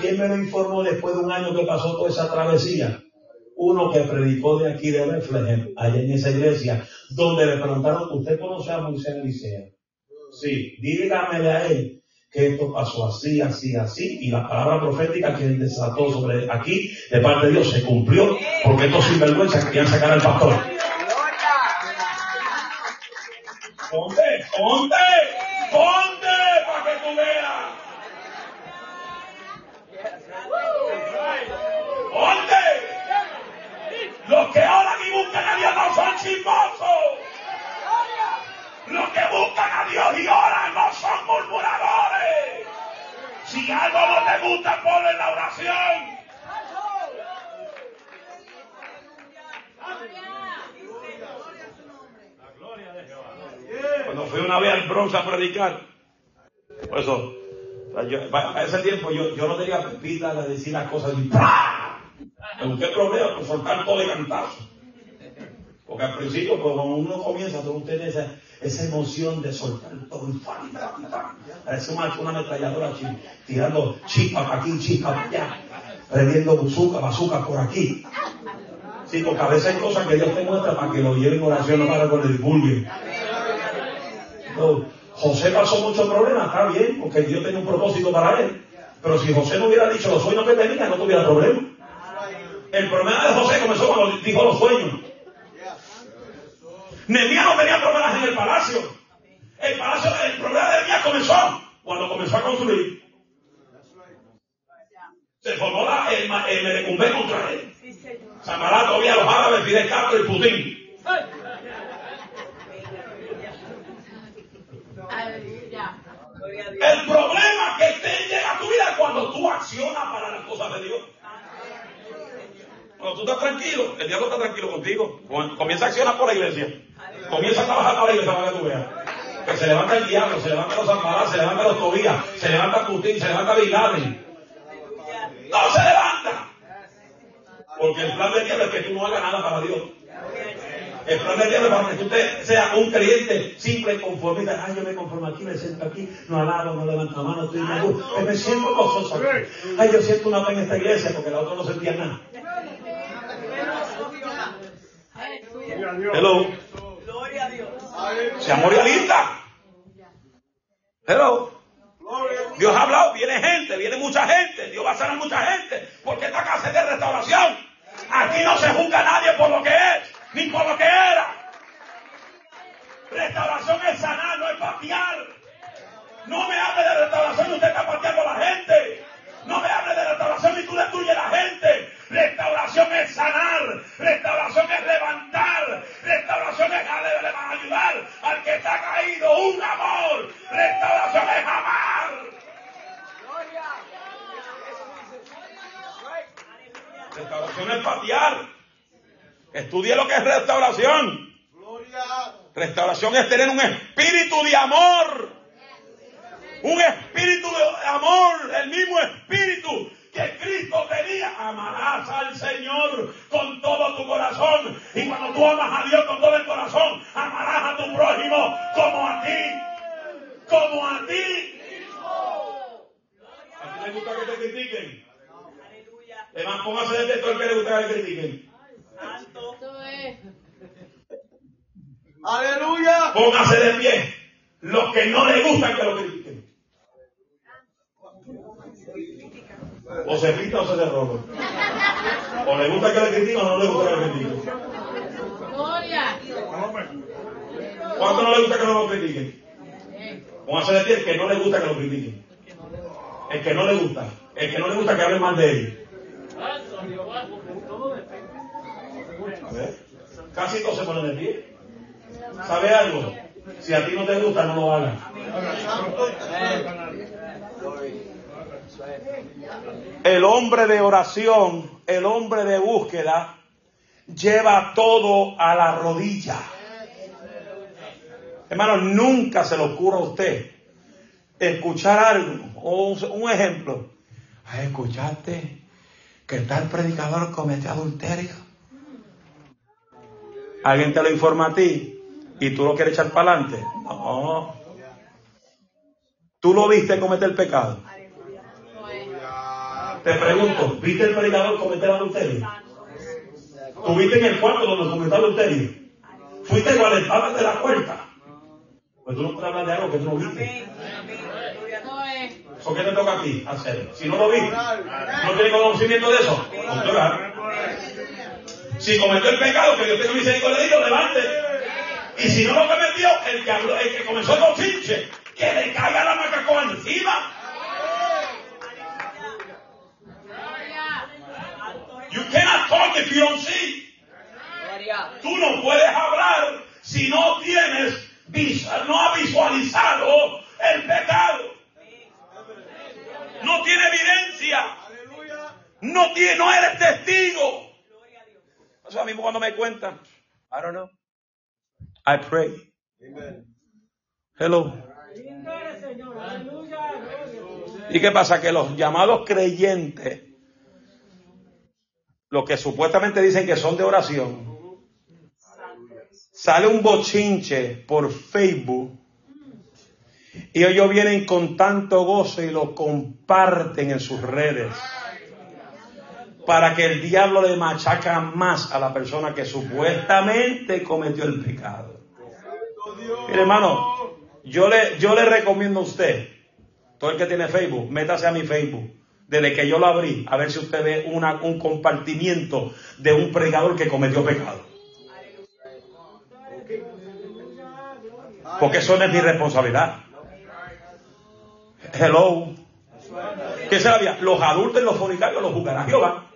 ¿Quién me lo informó después de un año que pasó toda esa travesía? Uno que predicó de aquí de Bethlehem, allá en esa iglesia, donde le preguntaron, ¿usted conoce a Moisés Elisea? Sí, dígamele a él que esto pasó así, así, así, y la palabra profética que él desató sobre aquí, de parte de Dios, se cumplió, porque estos sinvergüenzas querían sacar al pastor. Ponte, ponte para que tú veas. Ponte. Los que oran y buscan a Dios no son chismosos. Los que buscan a Dios y oran no son murmuradores. Si algo no te gusta, ponle la oración. Cuando fui una vez al Bronx a predicar, por eso, a ese tiempo yo, yo no tenía pepita de decir las cosas. Me busqué problemas por soltar todo de cantazo. Porque al principio, pues, cuando uno comienza, todo tiene esa, esa emoción de soltar todo y ¡pam! Parece una, una ametralladora tirando chispa para aquí, chispa para allá, prendiendo bazooka, bazooka por aquí. Sí, porque a veces hay cosas que Dios te muestra para que lo lleven oración, no para que lo divulguen. José pasó muchos problemas, está bien, porque Dios tenía un propósito para él. Pero si José no hubiera dicho los sueños que tenía, no tuviera problema. El problema de José comenzó cuando dijo los sueños. Nehemías no tenía problemas en el palacio. El palacio, el problema de Nehemías comenzó cuando comenzó a construir. Se formó la, el, el contra él. Samará todavía los árabes, Fidel Castro y Putin. El problema que te llega a tu vida es cuando tú accionas para las cosas de Dios. Cuando tú estás tranquilo, el diablo está tranquilo contigo. Comienza a accionar por la iglesia. Comienza a trabajar para la iglesia para que tú veas. Que se levanta el diablo, se levanta los Zambarás, se levanta los Tobías, se levanta Putin, se levanta Bin No se levanta. Porque el plan del diablo es que tú no hagas nada para Dios. El plan de Dios es para que usted sea un creyente simple, conformista. Ay, yo me conformo aquí, me siento aquí, no alabo, no levanto mano, estoy me gusta. Me siento gozoso. Ay, yo siento una pena en esta iglesia porque la otra no sentía nada. Hello. Gloria a Dios. Realistas. Hello. Dios ha hablado, viene gente, viene mucha gente, Dios va a sanar mucha gente, porque esta casa es de restauración. Aquí no se juzga nadie por lo que es ni por lo que era. Restauración es sanar, no es patear. No me hable de restauración usted está pateando a la gente. No me hable de restauración y tú destruyes la gente. Restauración es sanar. Restauración es levantar. Restauración es ayudar al que está caído. Un amor. Restauración es amar. Restauración es patear. Estudie lo que es restauración. Restauración es tener un espíritu de amor. Un espíritu de amor, el mismo espíritu que Cristo tenía. Amarás al Señor con todo tu corazón. Y cuando tú amas a Dios con todo el corazón, amarás a tu prójimo como a ti. Como a ti. ¿A ti le gusta que te critiquen? Además, póngase de todo el que le gusta que te critiquen. Aleluya. Póngase de pie. Los que no le gustan que lo critiquen. O se pinta o se derroba. O le gusta que le critiquen o no le gusta que le critiquen. ¿Cuánto no le gusta que no lo critiquen? Póngase de pie el que no le gusta que lo critiquen. El que no le gusta. El que no le gusta que hablen mal de él. Casi todos se ponen de pie. ¿Sabe algo? Si a ti no te gusta, no lo hagas. El hombre de oración, el hombre de búsqueda, lleva todo a la rodilla. Hermano, nunca se le ocurra a usted escuchar algo, o un ejemplo. ¿Escuchaste que tal predicador cometió adulterio? alguien te lo informa a ti y tú lo quieres echar para adelante. No. Tú lo viste cometer pecado. Te pregunto, ¿viste el predicador cometer adulterio? ¿Tuviste en el cuarto donde cometió adulterio? ¿Fuiste igual el de la puerta? Pues tú no puedes hablar de algo que tú no viste. ¿Por qué te toca a ti hacer? Si no lo viste, ¿no tienes conocimiento de eso? Si cometió el pecado, que Dios tenga misericordia de levante. Y si no lo cometió, el que, habló- el que comenzó el bochinche, que le caiga la macacoa encima. You cannot talk if you don't see. Tú no puedes hablar si no tienes, no has visualizado el pecado. No tiene evidencia. No, tiene, no eres testigo. Eso a mí cuando me cuentan. I don't know. I pray. Hello. ¿Y qué pasa? Que los llamados creyentes, los que supuestamente dicen que son de oración, sale un bochinche por Facebook y ellos vienen con tanto gozo y lo comparten en sus redes para que el diablo le machaca más a la persona que supuestamente cometió el pecado. Mire, hermano, yo le, yo le recomiendo a usted, todo el que tiene Facebook, métase a mi Facebook. Desde que yo lo abrí, a ver si usted ve un compartimiento de un predicador que cometió pecado. Porque eso no es mi responsabilidad. Hello. ¿Qué se había? Los adultos y los fornicarios los juzgará Jehová.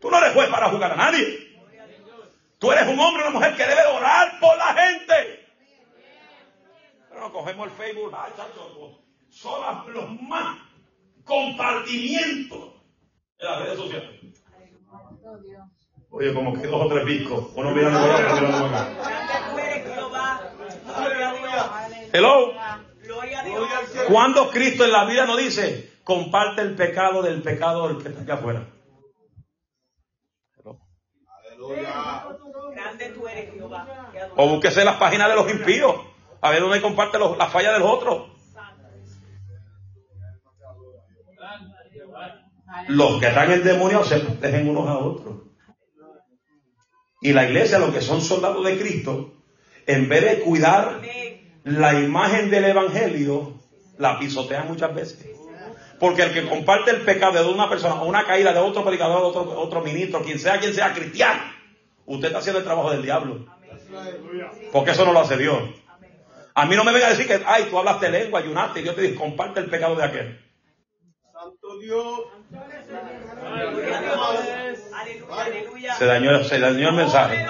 Tú no eres juez para juzgar a nadie. Tú eres un hombre o una mujer que debe orar por la gente. Pero no cogemos el Facebook, chacho, son los más compartimientos de las redes sociales. Oye, como que dos o tres discos. Uno mirando por otro mirando acá. Grande tú eres, Jehová. Gloria a Dios. Hello. Gloria a Dios. ¿Cuándo Cristo en la vida nos dice, comparte el pecado del pecado del que está allá afuera? Hello. Grande tú eres, Jehová. Qué adorable. O búsquese las páginas de los impíos, a ver dónde comparte los- las fallas de los otros. Los que están endemoniados se protegen unos a otros. Y la iglesia, los que son soldados de Cristo, en vez de cuidar la imagen del evangelio, la pisotean muchas veces. Porque el que comparte el pecado de una persona o una caída de otro predicador, otro, otro ministro, quien sea, quien sea cristiano, usted está haciendo el trabajo del diablo. Porque eso no lo hace Dios. A mí no me venga a decir que, ay, tú hablaste lengua, ayunaste, y Dios te dice, comparte el pecado de aquel. Santo Dios. Gloria a Dios. Aleluya, aleluya. Se dañó, se dañó el mensaje.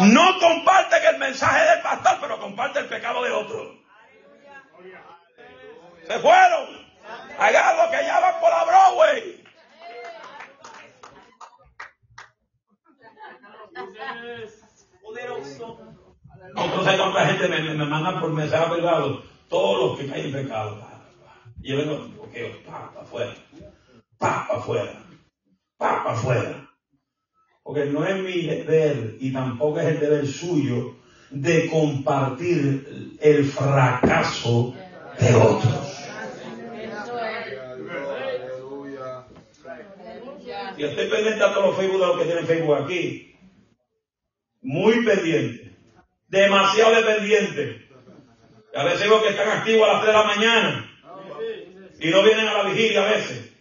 No comparte que el mensaje del pastor, pero comparte el pecado de otro. Se fueron. Algo que ya van por la Broadway. Entonces tanta gente me, me mandan por mensaje privado todos los que caen en pecado. Y yo vengo, ok, pa, pa afuera, pa, pa afuera, pa, pa afuera. Porque no es mi deber y tampoco es el deber suyo de compartir el fracaso de otros. Y estoy pendiente a todos los Facebook de los que tienen Facebook aquí. Muy pendiente. Demasiado dependiente. A veces veo que están activos a las 3 de la mañana. Y no vienen a la vigilia a veces.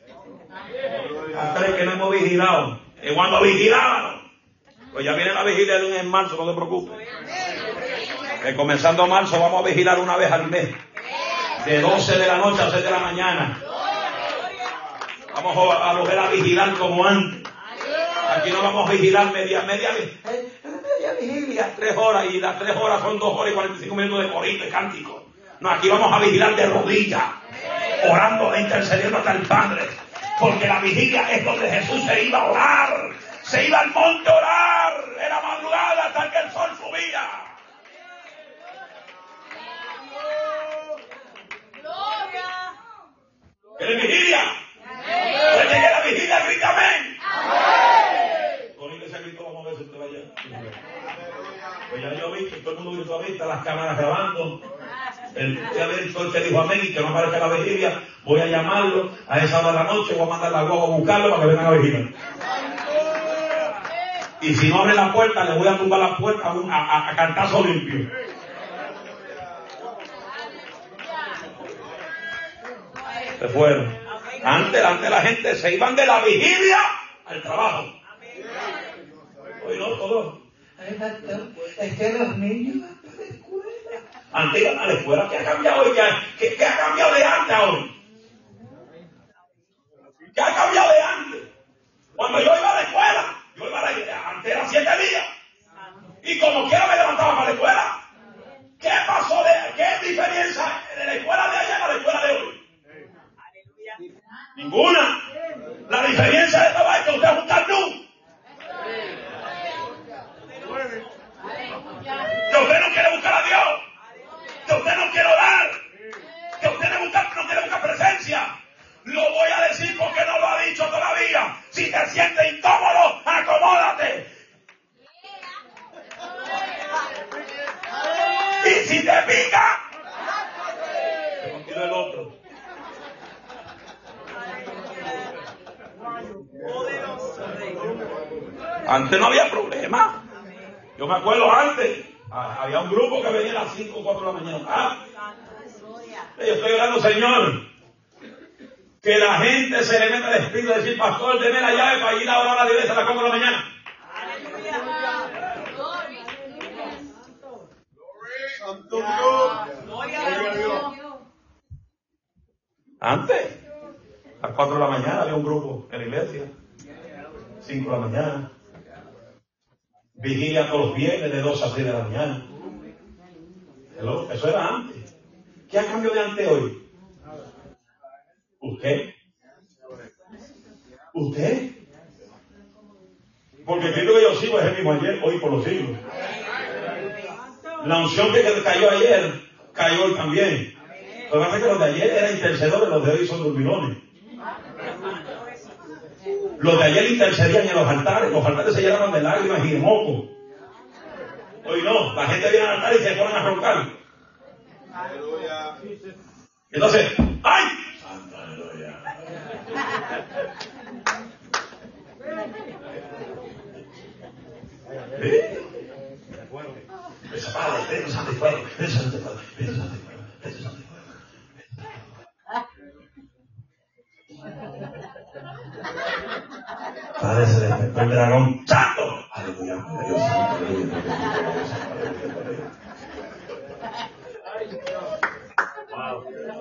A tres que no hemos vigilado. Y cuando vigilábamos. Pues ya viene la vigilia de un en marzo, no te preocupes. Que comenzando marzo vamos a vigilar una vez al mes. De 12 de la noche a 6 de la mañana. Vamos a, a volver a vigilar como antes. Aquí no vamos a vigilar media, media, eh, media vigilia, tres horas, y las tres horas son dos horas y 45 minutos de corito y cántico. No, aquí vamos a vigilar de rodillas, orando e intercediendo hasta el Padre. Porque la vigilia es donde Jesús se iba a orar. Se iba al monte a orar en la madrugada hasta que el sol subía. ¿Quieres vigilia? Desde que la vigilia grita amén. Con ese grito vamos a ver si usted va allá. Pues ya yo vi que todo el mundo gritó las cámaras grabando. El, ver el que dijo amén y que no aparezca la vigilia, voy a llamarlo a esa hora de la noche, voy a mandar la guagua a buscarlo para que vengan a vigilar. Y si no abre la puerta, le voy a tumbar la puerta a, a, a- cantazo limpio. Se fueron. Antes, antes la gente se iban de la vigilia al trabajo. Hoy no, todos, es que los niños van para la escuela. Antes iban a la escuela, ¿qué ha cambiado hoy? ¿Qué, ha- cambiado de antes a hoy? ¿Qué ha cambiado de antes? Cuando yo iba a la escuela, yo iba a la antes era siete días. Y como quiera me levantaba para la escuela. ¿Qué pasó de qué diferencia de la escuela de ayer a la escuela de hoy? Ninguna. La diferencia de esta es que usted es un. Que usted no quiere buscar a Dios. Que usted no quiere orar. Que usted no, busca- no quiere buscar presencia. Lo voy a decir porque no lo ha dicho todavía. Si te sientes incómodo, acomódate. Y si te pica, te continúa el otro. Antes no había problema. Yo me acuerdo antes, ah, había un grupo que venía a las 5 o 4 de la mañana. Ah, yo estoy orando, Señor, que la gente se le meta el espíritu de decir, pastor, deme la llave para ir a orar a la iglesia a las 4 de la mañana. Santo Dios. Gloria a Dios. Antes, a las 4 de la mañana había un grupo en la iglesia. 5 de la mañana. Vigilia todos los viernes de 2 a 6 de la mañana. Eso era antes. ¿Qué ha cambiado de antes hoy? ¿Usted? ¿Usted? Porque el Cristo que yo sigo es el mismo ayer, hoy por los siglos. La unción que cayó ayer, cayó hoy también. Lo que pasa es que los de ayer eran intercedores, los de hoy son dormilones. Los de ayer intercedían en los altares, los altares se llenaban de lágrimas y de moco. Hoy no, la gente viene al altar y se ponen a roncar. Entonces, ¡ay! Santo aleluya. ¿Eh? Esa Padre, Espíritu Santo y fuego, Espíritu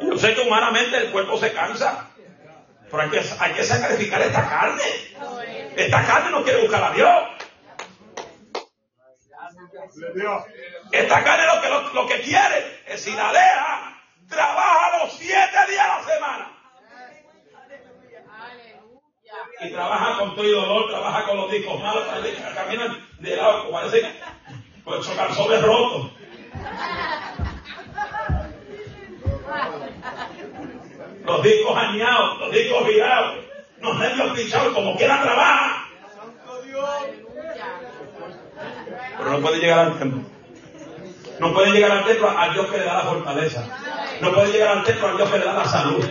Yo sé que humanamente el cuerpo se cansa, pero hay que, hay que sacrificar esta carne. Esta carne no quiere buscar a Dios. Esta carne lo que, lo, lo que quiere es deja, trabaja los siete días a la semana. Y trabaja con todo y dolor, trabaja con los discos malos, caminan de lado, como parece con esos calzones rotos. Los discos añados, los discos virados, los nervios pinchados, como quiera trabaja. Pero no puede llegar al templo. No puede llegar al templo al Dios que le da la fortaleza. No puede llegar al templo al Dios que le da la salud.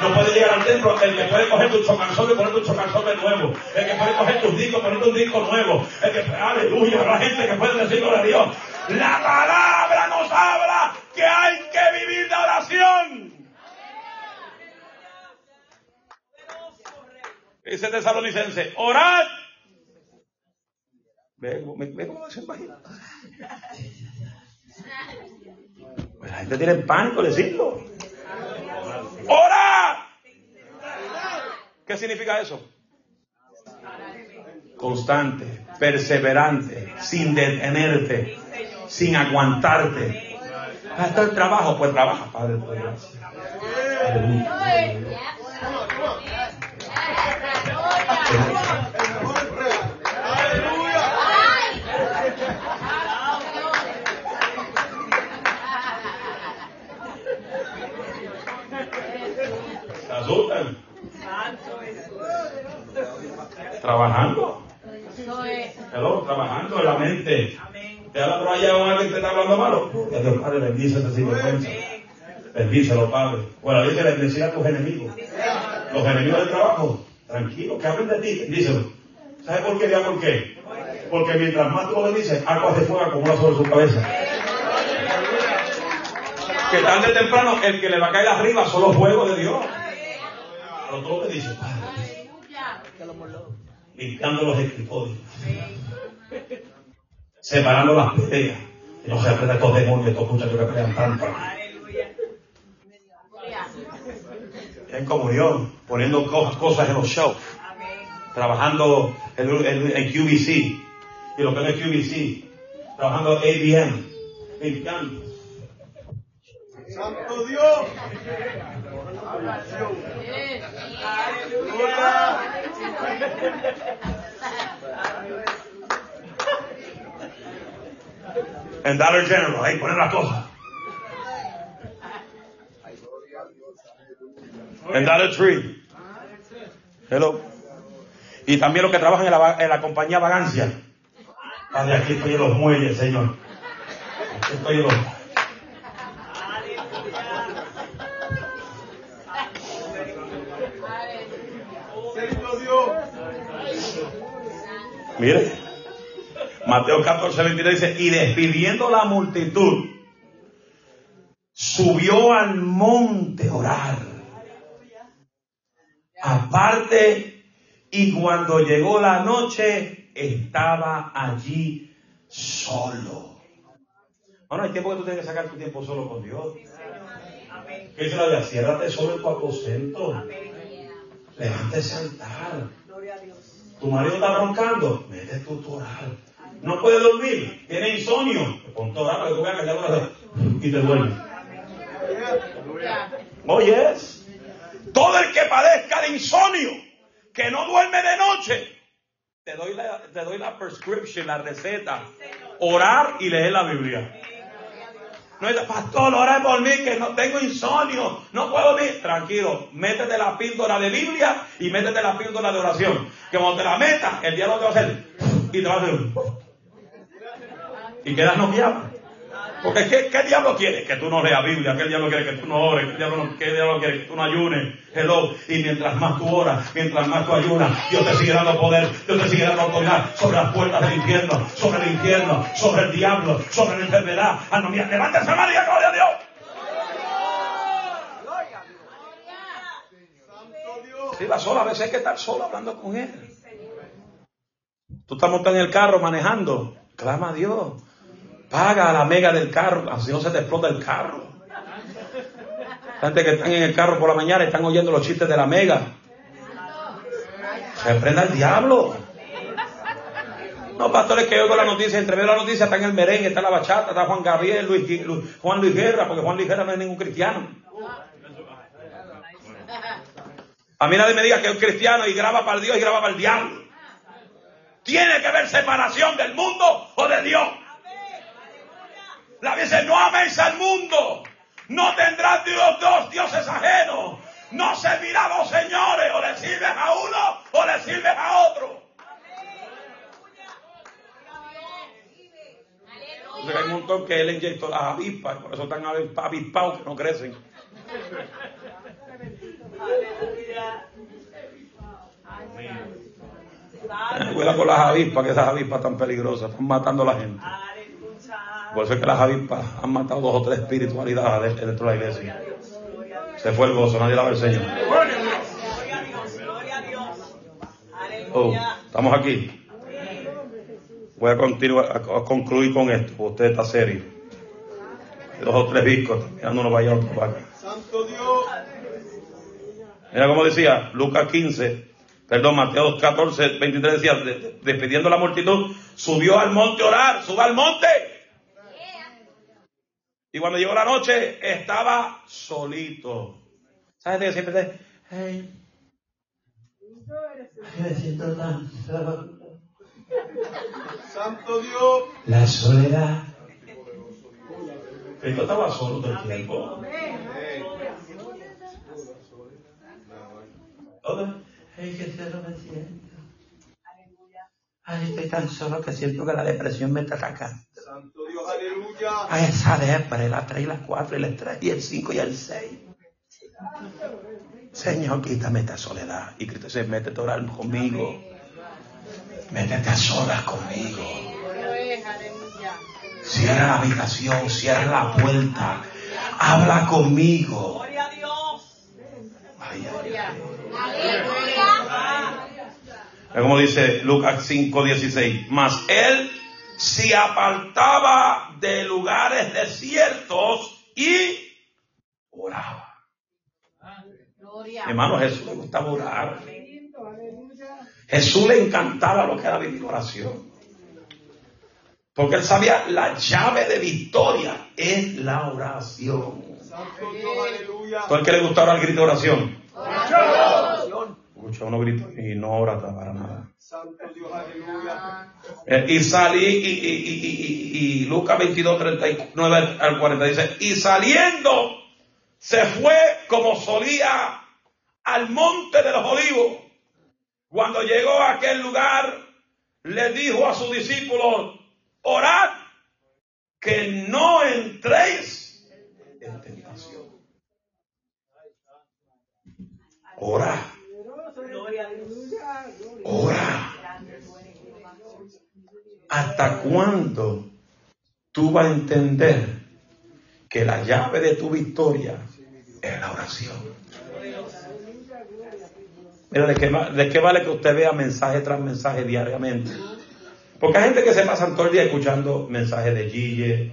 No puede llegar al templo el que puede coger tu chocanzón y poner tu chocanzón de nuevo. El que puede coger tus discos y poner un disco nuevo. El que, aleluya, la gente que puede decir gloria a Dios. La palabra nos habla que hay que vivir de oración. Dice Tesalonicense, orad. Ve, cómo se imagina. La gente tiene pánico decirlo. ¡Ora! ¿Qué significa eso? Constante, perseverante, sin detenerte, sin aguantarte. Hasta el trabajo, pues trabaja, Padre. Aleluya. Se asustan. Trabajando. Hello, trabajando en la mente. Te habla por allá un alguien que te está hablando malo. Que Dios Padre bendice ese sinvergüenza. Bendícelo, Padre. Bueno, dice bendecir a tus enemigos. Los enemigos del trabajo. Tranquilo, que hablen de ti. Bendícelo. ¿Sabes por qué? Diga por qué. Porque mientras más tú lo bendices, agua de fuego acumula sobre su cabeza. Que tarde o temprano el que le va a caer arriba son los fuegos de Dios. Pero todo le dice, Padre, limpiando los escritorios. Separando las peleas. Y no se aprende estos demonios, estos muchachos que pelean tanto. En comunión, poniendo cosas en los shelves. Trabajando en, QVC. Y lo que no es QVC. Trabajando ABM. Santo Dios. En Dollar General, ahí ponen las cosas. En Dollar Tree. Hello. Y también los que trabajan en la, compañía Vagancia. Padre, aquí estoy en los muelles, Señor. Aquí estoy en los Mire, Mateo 14, 23 dice, y despidiendo la multitud, subió al monte a orar. Aparte, y cuando llegó la noche, estaba allí solo. Ahora hay tiempo que tú tienes que sacar tu tiempo solo con Dios. ¿Qué dice la vida? Ciérrate solo en tu aposento. Levántese al altar. Tu marido está roncando, mete tu orar. No puede dormir, tiene insomnio, ponte a orar para que tú veas que ya y te duermes. Oye, todo el que padezca de insomnio, que no duerme de noche, te doy la, te doy la prescription, la receta, orar y leer la Biblia. No es, pastor, ora por mí que no tengo insomnio, no puedo dormir. Tranquilo, métete la píldora de Biblia y métete la píldora de oración. Que cuando te la metas, el diablo te va a hacer y te va a hacer y quedas noqueado. Porque ¿qué, ¿qué, diablo quiere? Que tú no leas Biblia, ¿qué diablo quiere que tú no ores? ¿Qué diablo, quiere que tú no ayunes? Hello. Y mientras más tú oras, mientras más tú ayunas, Dios te sigue dando poder, Dios te sigue dando autoridad sobre las puertas del infierno, sobre el infierno, sobre el diablo, sobre la enfermedad. Ah, no, mira, levántese mano y gloria a Dios. Sí, va sola, a veces hay que estar solo hablando con Él. Tú estás montando en el carro manejando, clama a Dios. Paga la mega del carro, así no se te explota el carro. Gente que están en el carro por la mañana están oyendo los chistes de la mega. Se prenda el diablo. No, pastores que oigo la noticia, entre medio la noticia está en el merengue, está la bachata, está Juan Gabriel, Juan Luis Guerra, porque Juan Luis Guerra no es ningún cristiano. A mí nadie me diga que es cristiano y graba para Dios y graba para el diablo. Tiene que haber separación del mundo o de Dios. La dice, no améis al mundo. No tendrás Dios dos dioses ajenos. No servirá a dos señores. O le sirves a uno o le sirves a otro. hay un montón que él inyectó las avispas, por eso están avispados que no crecen. Cuidado con las avispas, que esas avispas están peligrosas, están matando a la gente. Por eso es que las avispas han matado dos o tres espiritualidades dentro de la iglesia. Se fue el gozo, nadie la ve el Señor. Oh, estamos aquí. Voy a continuar a concluir con esto, usted está serio. dos o tres discos, mirando uno vaya otro para acá. Santo Dios. Mira como decía, Lucas 15, perdón, Mateo 14, 23 decía, despidiendo la multitud, subió al monte a orar, suba al monte. Y cuando llegó la noche, estaba solito. ¿Sabes qué siempre dice? Hey, me siento tan solo. Santo Dios. La soledad. Esto estaba solo todo el tiempo. Ay, qué solo me siento. Ay, estoy tan solo que siento que la depresión me está atacando. Santo Dios, aleluya. Ay, esa depre, la 3 y la 4 y la 3 y el 5 y el 6. Señor, quítame esta soledad. Y Cristo dice, métete a orar conmigo. Métete a solas conmigo. Cierra la habitación, cierra la puerta. Habla conmigo. Gloria a Dios. Ay. Es como dice Lucas 5:16. Mas él se apartaba de lugares desiertos y oraba. Hermano, Jesús le gustaba orar. Jesús le encantaba lo que era vivir oración. Porque él sabía la llave de victoria es la oración. ¿Todo el que le gusta orar el grito de oración? Escucha uno grito y no ora para nada. Eh, y salí, y, y, y, Lucas 22, 39 al 40 dice, y saliendo se fue como solía al monte de los olivos. Cuando llegó a aquel lugar, le dijo a sus discípulos, orad que no entréis en tentación. Orad. Ora. ¿Hasta cuándo tú vas a entender que la llave de tu victoria es la oración? Mira, ¿de qué, ¿de qué vale que usted vea mensaje tras mensaje diariamente? Porque hay gente que se pasa todo el día escuchando mensajes de Gille,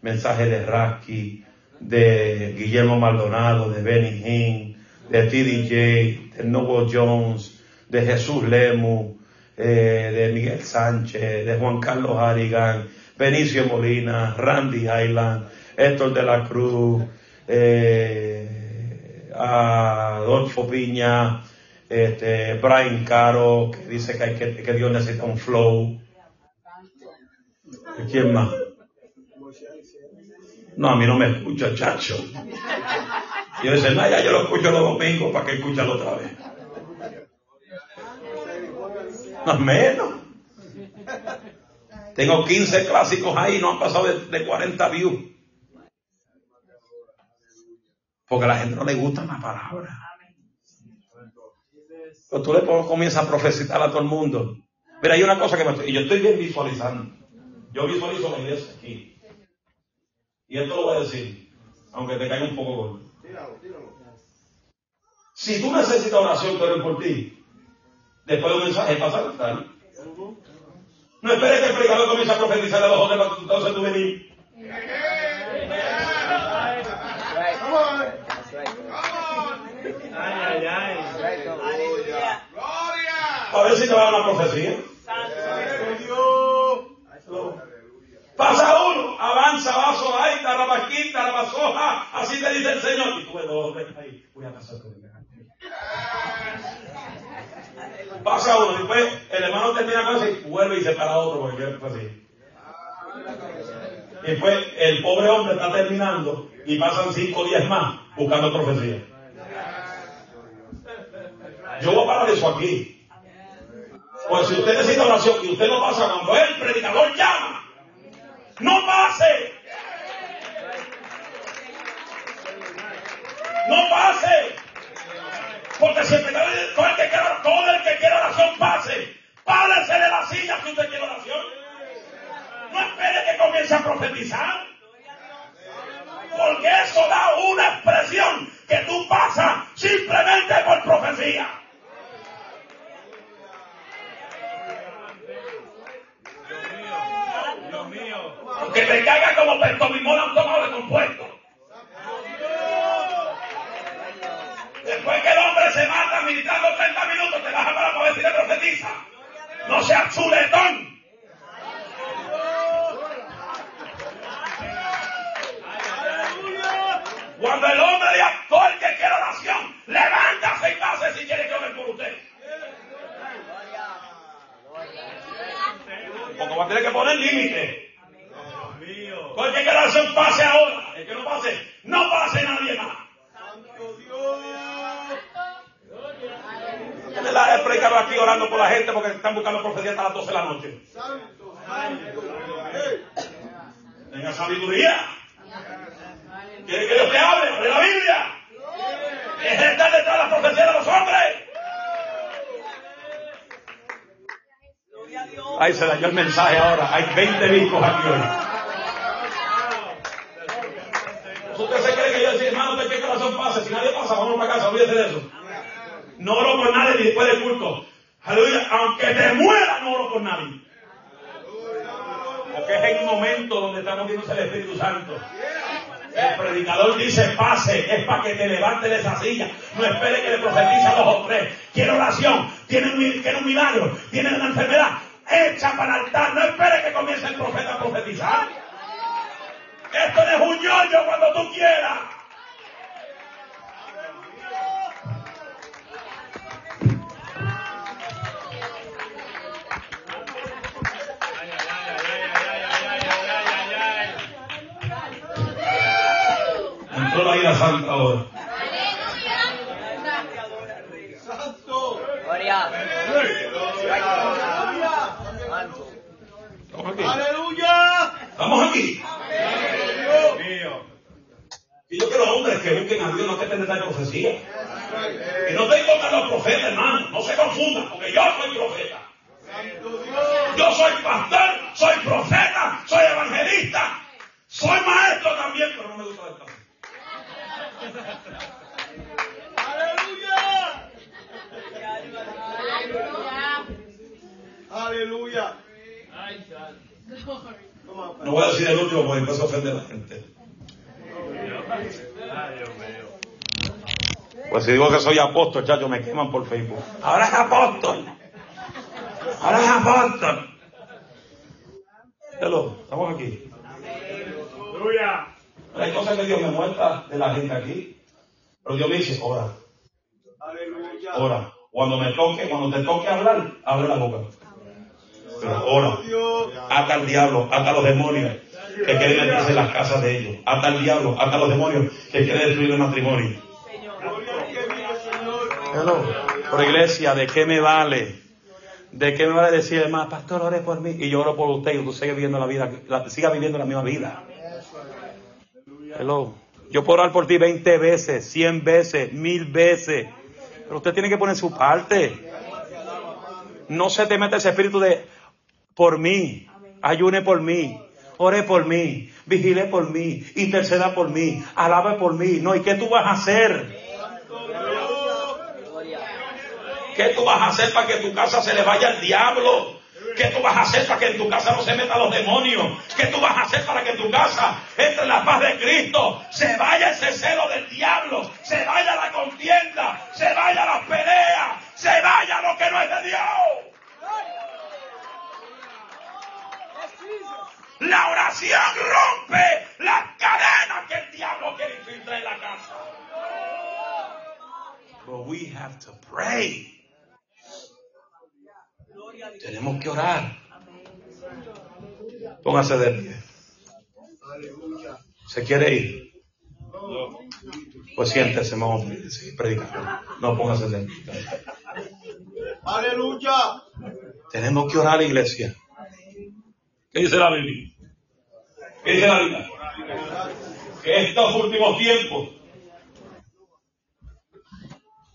mensajes de Rasky, de Guillermo Maldonado, de Benny Hinn, de TDJ, Noble Jones, de Jesús Lemu, eh, de Miguel Sánchez, de Juan Carlos Harrigan, Benicio Molina, Randy Highland, Héctor de la Cruz, eh, Adolfo Piña, este, Brian Caro, que dice que, hay que, que Dios necesita un flow. ¿Quién más? No, a mí no me escucha, chacho. Yo dice, no, ya yo lo escucho los domingos, ¿para que escucharlo otra vez? Más menos. Tengo 15 clásicos ahí, no han pasado de, 40 views. Porque a la gente no le gusta la palabra. Pero tú le comienzas a profetizar a todo el mundo. Mira, hay una cosa que me estoy, y yo estoy bien visualizando. Yo visualizo la iglesia aquí. Y esto lo voy a decir, aunque te caiga un poco gordo. Si tú necesitas oración, pero por ti, después de un mensaje pasa a estar. No esperes que el predicador comience a profetizar a los jóvenes para entonces tú venir. A ver si te va a dar una profecía. Pasa vaso, ahí, tarabaquita, tarabasoja, así te dice el Señor. Y tú ves dos ahí, voy a pasar por Pasa uno, después el hermano termina con y vuelve y se para otro porque fue así. Después el pobre hombre está terminando y pasan cinco días más buscando profecía. Yo voy a parar eso aquí. Pues si usted necesita oración y usted no pasa cuando el predicador llama, no pase. No pase. Porque si el todo el que quiera, todo el que quiera oración pase. Párese de la silla si usted quiere oración. No espere que comience a profetizar. Porque eso da una expresión que tú pasas simplemente por profecía. Que te caiga como pentomimol tomado de compuesto. Después que el hombre se mata militando 30 minutos, te vas a parar para ver si le profetiza. No seas chuletón. Cuando el hombre le actor que quiere oración, levántase y pase si quiere que ore por usted. Porque va a tener que poner límite. Porque que oración pase ahora. El que no pase, no pase nadie más. La he aquí orando por la gente porque están buscando profecía hasta las 12 de la noche. Tenga sabiduría. ¿Quiere que Dios te hable? De la Biblia. Es estar detrás de la profecía de los hombres. Ahí se dañó el mensaje ahora. Hay 20 discos aquí hoy. ¿Usted se cree que yo decía, hermano, ¿de qué corazón pasa? Si nadie pasa, vamos para casa, olvídese de eso. No oro por nadie después del culto. Aleluya. Aunque te muera, no oro por nadie. Porque es en un momento donde estamos viendo el Espíritu Santo. El predicador dice pase, es para que te levante de esa silla. No espere que le profetice a dos o tres. Quiere oración, tiene un, quiere un milagro, tiene una enfermedad. Echa para el altar, no espere que comience el profeta a profetizar. Esto es un yoyo cuando tú quieras. La ira santa ahora. Santo. Gloria. Estamos aquí. Aleluya. Estamos aquí. Y yo quiero hombres que busquen a Dios, no que tengan de profecía. Y no estoy contra los profetas, hermano. No se confundan, porque yo soy profeta. Santo Dios. Yo soy pastor, soy profeta, soy evangelista, soy maestro también, pero no me gusta el café. Aleluya. Aleluya. Toma, No voy a decir el último porque después se ofende a la gente. Pues si digo que soy apóstol, chacho, me queman por Facebook. Ahora es apóstol. Ahora es apóstol. Hello, estamos aquí. Hay cosas que Dios me muestra de la gente aquí. Pero Dios me dice, ora, ora. Cuando me toque, cuando te toque hablar, abre la boca. Pero ora. Ata al diablo, ata a los demonios que quieren meterse en las casas de ellos. Ata al diablo, ata a los demonios que quieren destruir el matrimonio. Hello. Por iglesia, ¿de qué me vale? ¿De qué me vale decir, hermano, pastor, ore por mí? Y yo oro por usted y usted sigue viviendo la vida, la- siga viviendo la misma vida. Hello. Yo puedo orar por ti 20 veces, 100 veces, 1000 veces. Pero usted tiene que poner su parte. No se te mete ese espíritu de por mí, ayune por mí, ore por mí, vigile por mí, interceda por mí, alabe por mí. No, ¿y qué tú vas a hacer? ¿Qué tú vas a hacer para que tu casa se le vaya al diablo? ¿Qué tú vas a hacer para que en tu casa no se metan los demonios? ¿Qué tú vas a hacer para que tu casa entre la paz de Cristo? Se vaya ese celo del diablo, se vaya la contienda, se vaya la pelea, se vaya lo que no es de Dios. La oración rompe las cadenas que el diablo quiere infiltrar en la casa. But we have to pray. Tenemos que orar. Póngase de pie. ¿Se quiere ir? Pues siéntese, vamos a seguir predicando. No póngase de pie. Aleluya. Tenemos que orar, iglesia. ¿Qué dice la Biblia? ¿Qué dice la Biblia? Que estos últimos tiempos,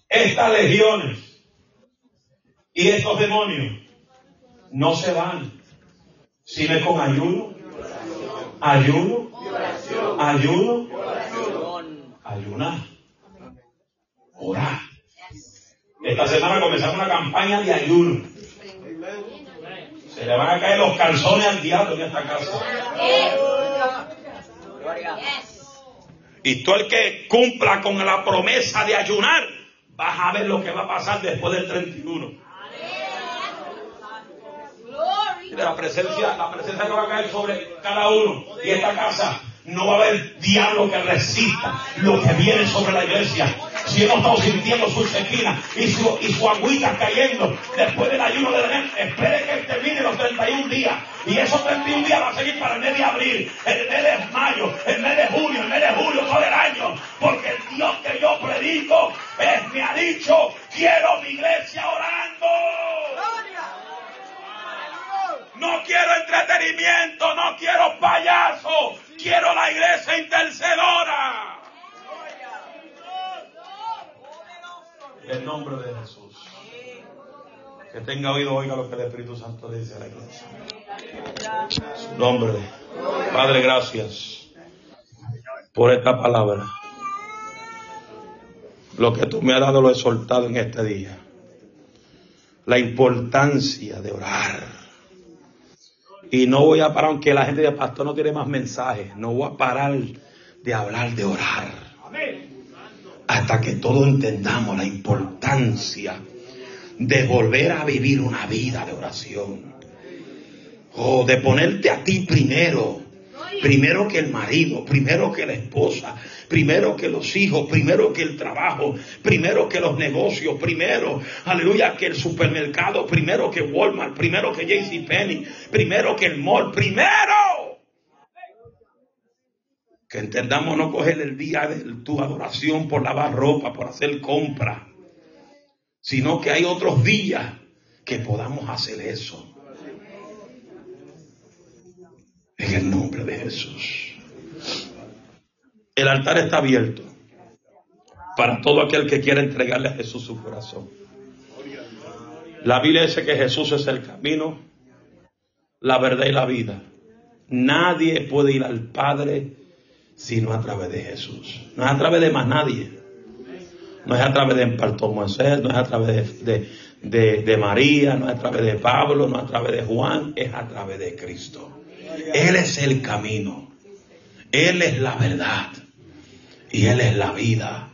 estas legiones y estos demonios no se van, sino es con ayuno, ayuno, ayuno, ayunar, orar. Esta semana comenzamos una campaña de ayuno. Se le van a caer los calzones al diablo en esta casa. Y tú el que cumpla con la promesa de ayunar, vas a ver lo que va a pasar después del 31. La presencia, la presencia que va a caer sobre cada uno y esta casa. No va a haber diablo que resista lo que viene sobre la iglesia. Si hemos estado sintiendo su sequina y su, y su agüita cayendo después del ayuno de Belén, espere que termine los 31 días. Y esos 31 días va a seguir para el mes de abril, el mes de mayo, el mes de junio, el mes de julio, todo el año. Porque el Dios que yo predico es, me ha dicho, quiero mi iglesia orando. No quiero entretenimiento, no quiero payaso, quiero la iglesia intercedora. En el nombre de Jesús. Que tenga oído, oiga lo que el Espíritu Santo dice a la iglesia. Su nombre. Padre, gracias por esta palabra. Lo que tú me has dado lo he soltado en este día. la importancia de orar. Y no voy a parar, aunque la gente de pastor no tiene más mensajes, no voy a parar de hablar de orar. Hasta que todos entendamos la importancia de volver a vivir una vida de oración. O de ponerte a ti primero. Primero que el marido, primero que la esposa, primero que los hijos, primero que el trabajo, primero que los negocios, primero, aleluya, que el supermercado, primero que Walmart, primero que JCPenney, primero que el mall, primero. Que entendamos no coger el día de tu adoración por lavar ropa, por hacer compra, sino que hay otros días que podamos hacer eso. En el nombre de Jesús. El altar está abierto para todo aquel que quiera entregarle a Jesús su corazón. La Biblia dice que Jesús es el camino, la verdad y la vida. Nadie puede ir al Padre sino a través de Jesús. No es a través de más nadie. No es a través de Empartón Moisés, no es a través de, de, de, María, no es a través de Pablo, no es a través de Juan, es a través de Cristo. Él es el camino. Él es la verdad. Y Él es la vida.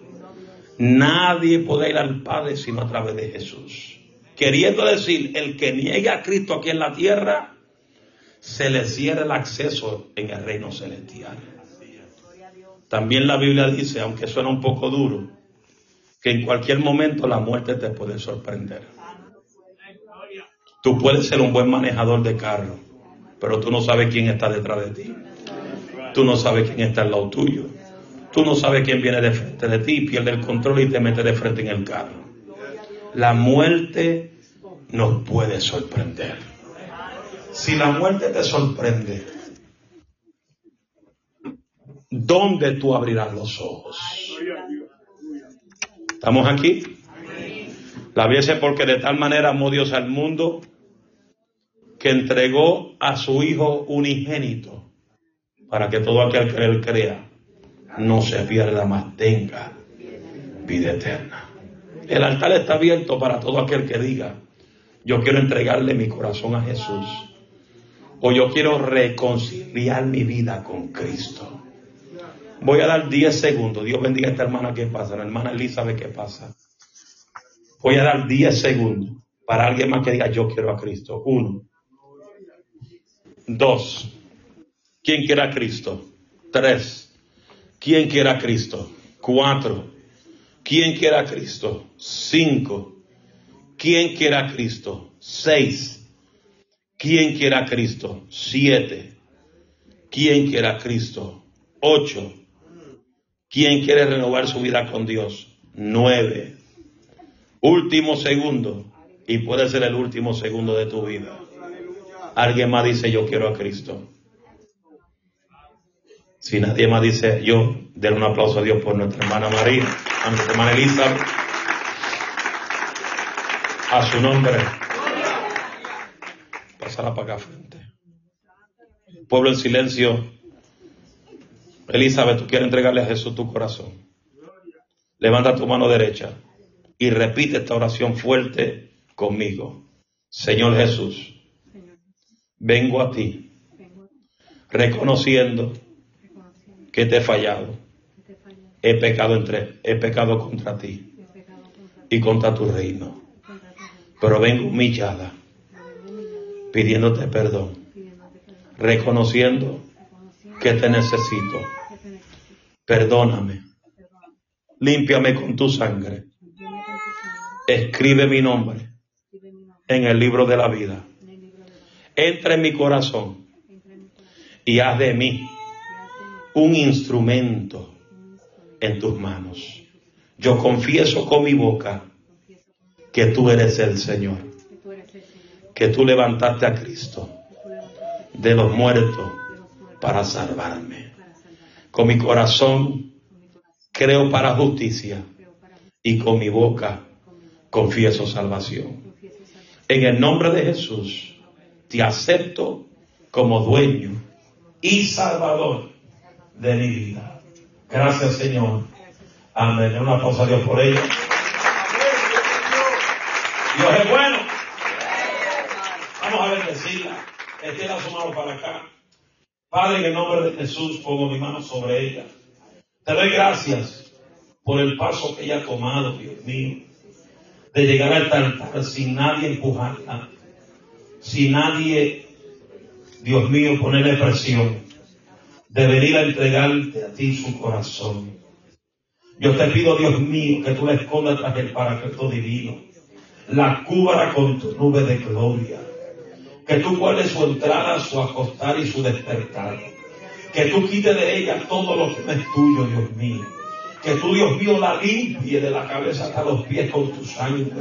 Nadie puede ir al Padre sino a través de Jesús. Queriendo decir, el que niega a Cristo aquí en la tierra, se le cierra el acceso en el reino celestial. También la Biblia dice, aunque suena un poco duro, que en cualquier momento la muerte te puede sorprender. Tú puedes ser un buen manejador de carro, pero tú no sabes quién está detrás de ti. Tú no sabes quién está al lado tuyo. Tú no sabes quién viene de frente de ti, pierde el control y te mete de frente en el carro. La muerte nos puede sorprender. Si la muerte te sorprende, ¿dónde tú abrirás los ojos? ¿Estamos aquí? La Biblia porque de tal manera amó Dios al mundo que entregó a su Hijo unigénito para que todo aquel que él crea no se pierda más, tenga vida eterna. El altar está abierto para todo aquel que diga, yo quiero entregarle mi corazón a Jesús o yo quiero reconciliar mi vida con Cristo. Voy a dar 10 segundos. Dios bendiga a esta hermana que pasa, la hermana Elizabeth que pasa. Voy a dar 10 segundos para alguien más que diga yo quiero a Cristo. Uno. Dos. ¿Quién quiere a Cristo? Tres. ¿Quién quiere a Cristo? Cuatro. ¿Quién quiere a Cristo? Cinco. ¿Quién quiere a Cristo? Seis. ¿Quién quiere a Cristo? Siete. ¿Quién quiere a Cristo? Ocho. ¿Quién quiere renovar su vida con Dios? Nueve. Último segundo. Y puede ser el último segundo de tu vida. Alguien más dice yo quiero a Cristo. Si nadie más dice yo, denle un aplauso a Dios por nuestra hermana María, a nuestra hermana Elizabeth. A su nombre. Pasará para acá frente. Pueblo en silencio. Elizabeth, tú quieres entregarle a Jesús tu corazón. Levanta tu mano derecha y repite esta oración fuerte conmigo. Señor Jesús, vengo a ti reconociendo que te he fallado. He pecado entre, he pecado contra ti y contra tu reino. Pero vengo humillada, pidiéndote perdón, reconociendo que te necesito. Perdóname. Límpiame con tu sangre. Escribe mi nombre en el libro de la vida. Entra en mi corazón y haz de mí un instrumento en tus manos. Yo confieso con mi boca que tú eres el Señor, que tú levantaste a Cristo de los muertos para salvarme. Con mi corazón creo para justicia y con mi boca confieso salvación. En el nombre de Jesús te acepto como dueño y salvador de mi vida. Gracias Señor. Amén. Un aplauso a Dios por ello. Dios es bueno. Vamos a bendecirla. Estela su mano para acá. Padre, en el nombre de Jesús pongo mi mano sobre ella. Te doy gracias por el paso que ella ha tomado, Dios mío, de llegar al altar sin nadie empujarla sin nadie, Dios mío, ponerle presión, de venir a entregarte a ti su corazón. Yo te pido, Dios mío, que tú la escondas tras el parapeto divino, la cubra con tu nube de gloria, que tú guardes su entrada, su acostar y su despertar, que tú quites de ella todo lo que no es tuyo, Dios mío que tú, Dios mío, la limpie de la cabeza hasta los pies con tu sangre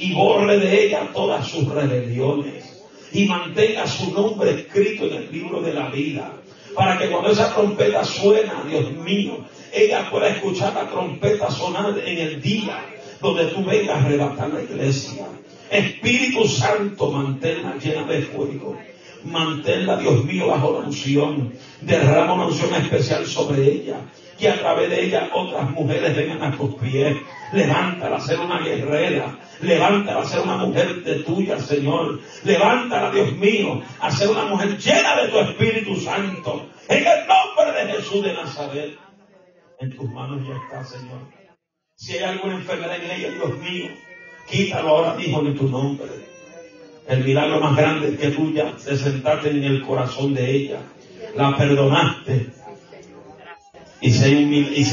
y borre de ella todas sus rebeliones y mantenga su nombre escrito en el libro de la vida para que cuando esa trompeta suena, Dios mío, ella pueda escuchar la trompeta sonar en el día donde tú vengas a arrebatar la iglesia. Espíritu Santo, manténla llena de fuego. Manténla, Dios mío, bajo la unción. Derrama una unción especial sobre ella que a través de ella otras mujeres vengan a tus pies. Levántala a ser una guerrera. Levántala a ser una mujer de tuya, Señor. Levántala, Dios mío, a ser una mujer llena de tu Espíritu Santo. En el nombre de Jesús de Nazaret. En tus manos ya está, Señor. Si hay alguna enfermedad en ella, Dios mío, quítalo ahora mismo en tu nombre. El milagro más grande es que tú ya te sentaste en el corazón de ella. La perdonaste y si,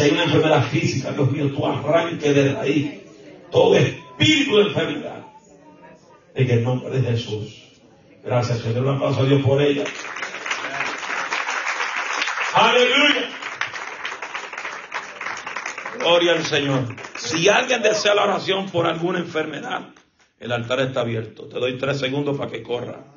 hay una enfermedad física, Dios mío, tú arranque de ahí todo espíritu de enfermedad. En el nombre de Jesús. Gracias, Señor. Un aplauso a Dios por ella. Aleluya. Gloria al Señor. Si alguien desea la oración por alguna enfermedad, el altar está abierto. Te doy tres segundos para que corra.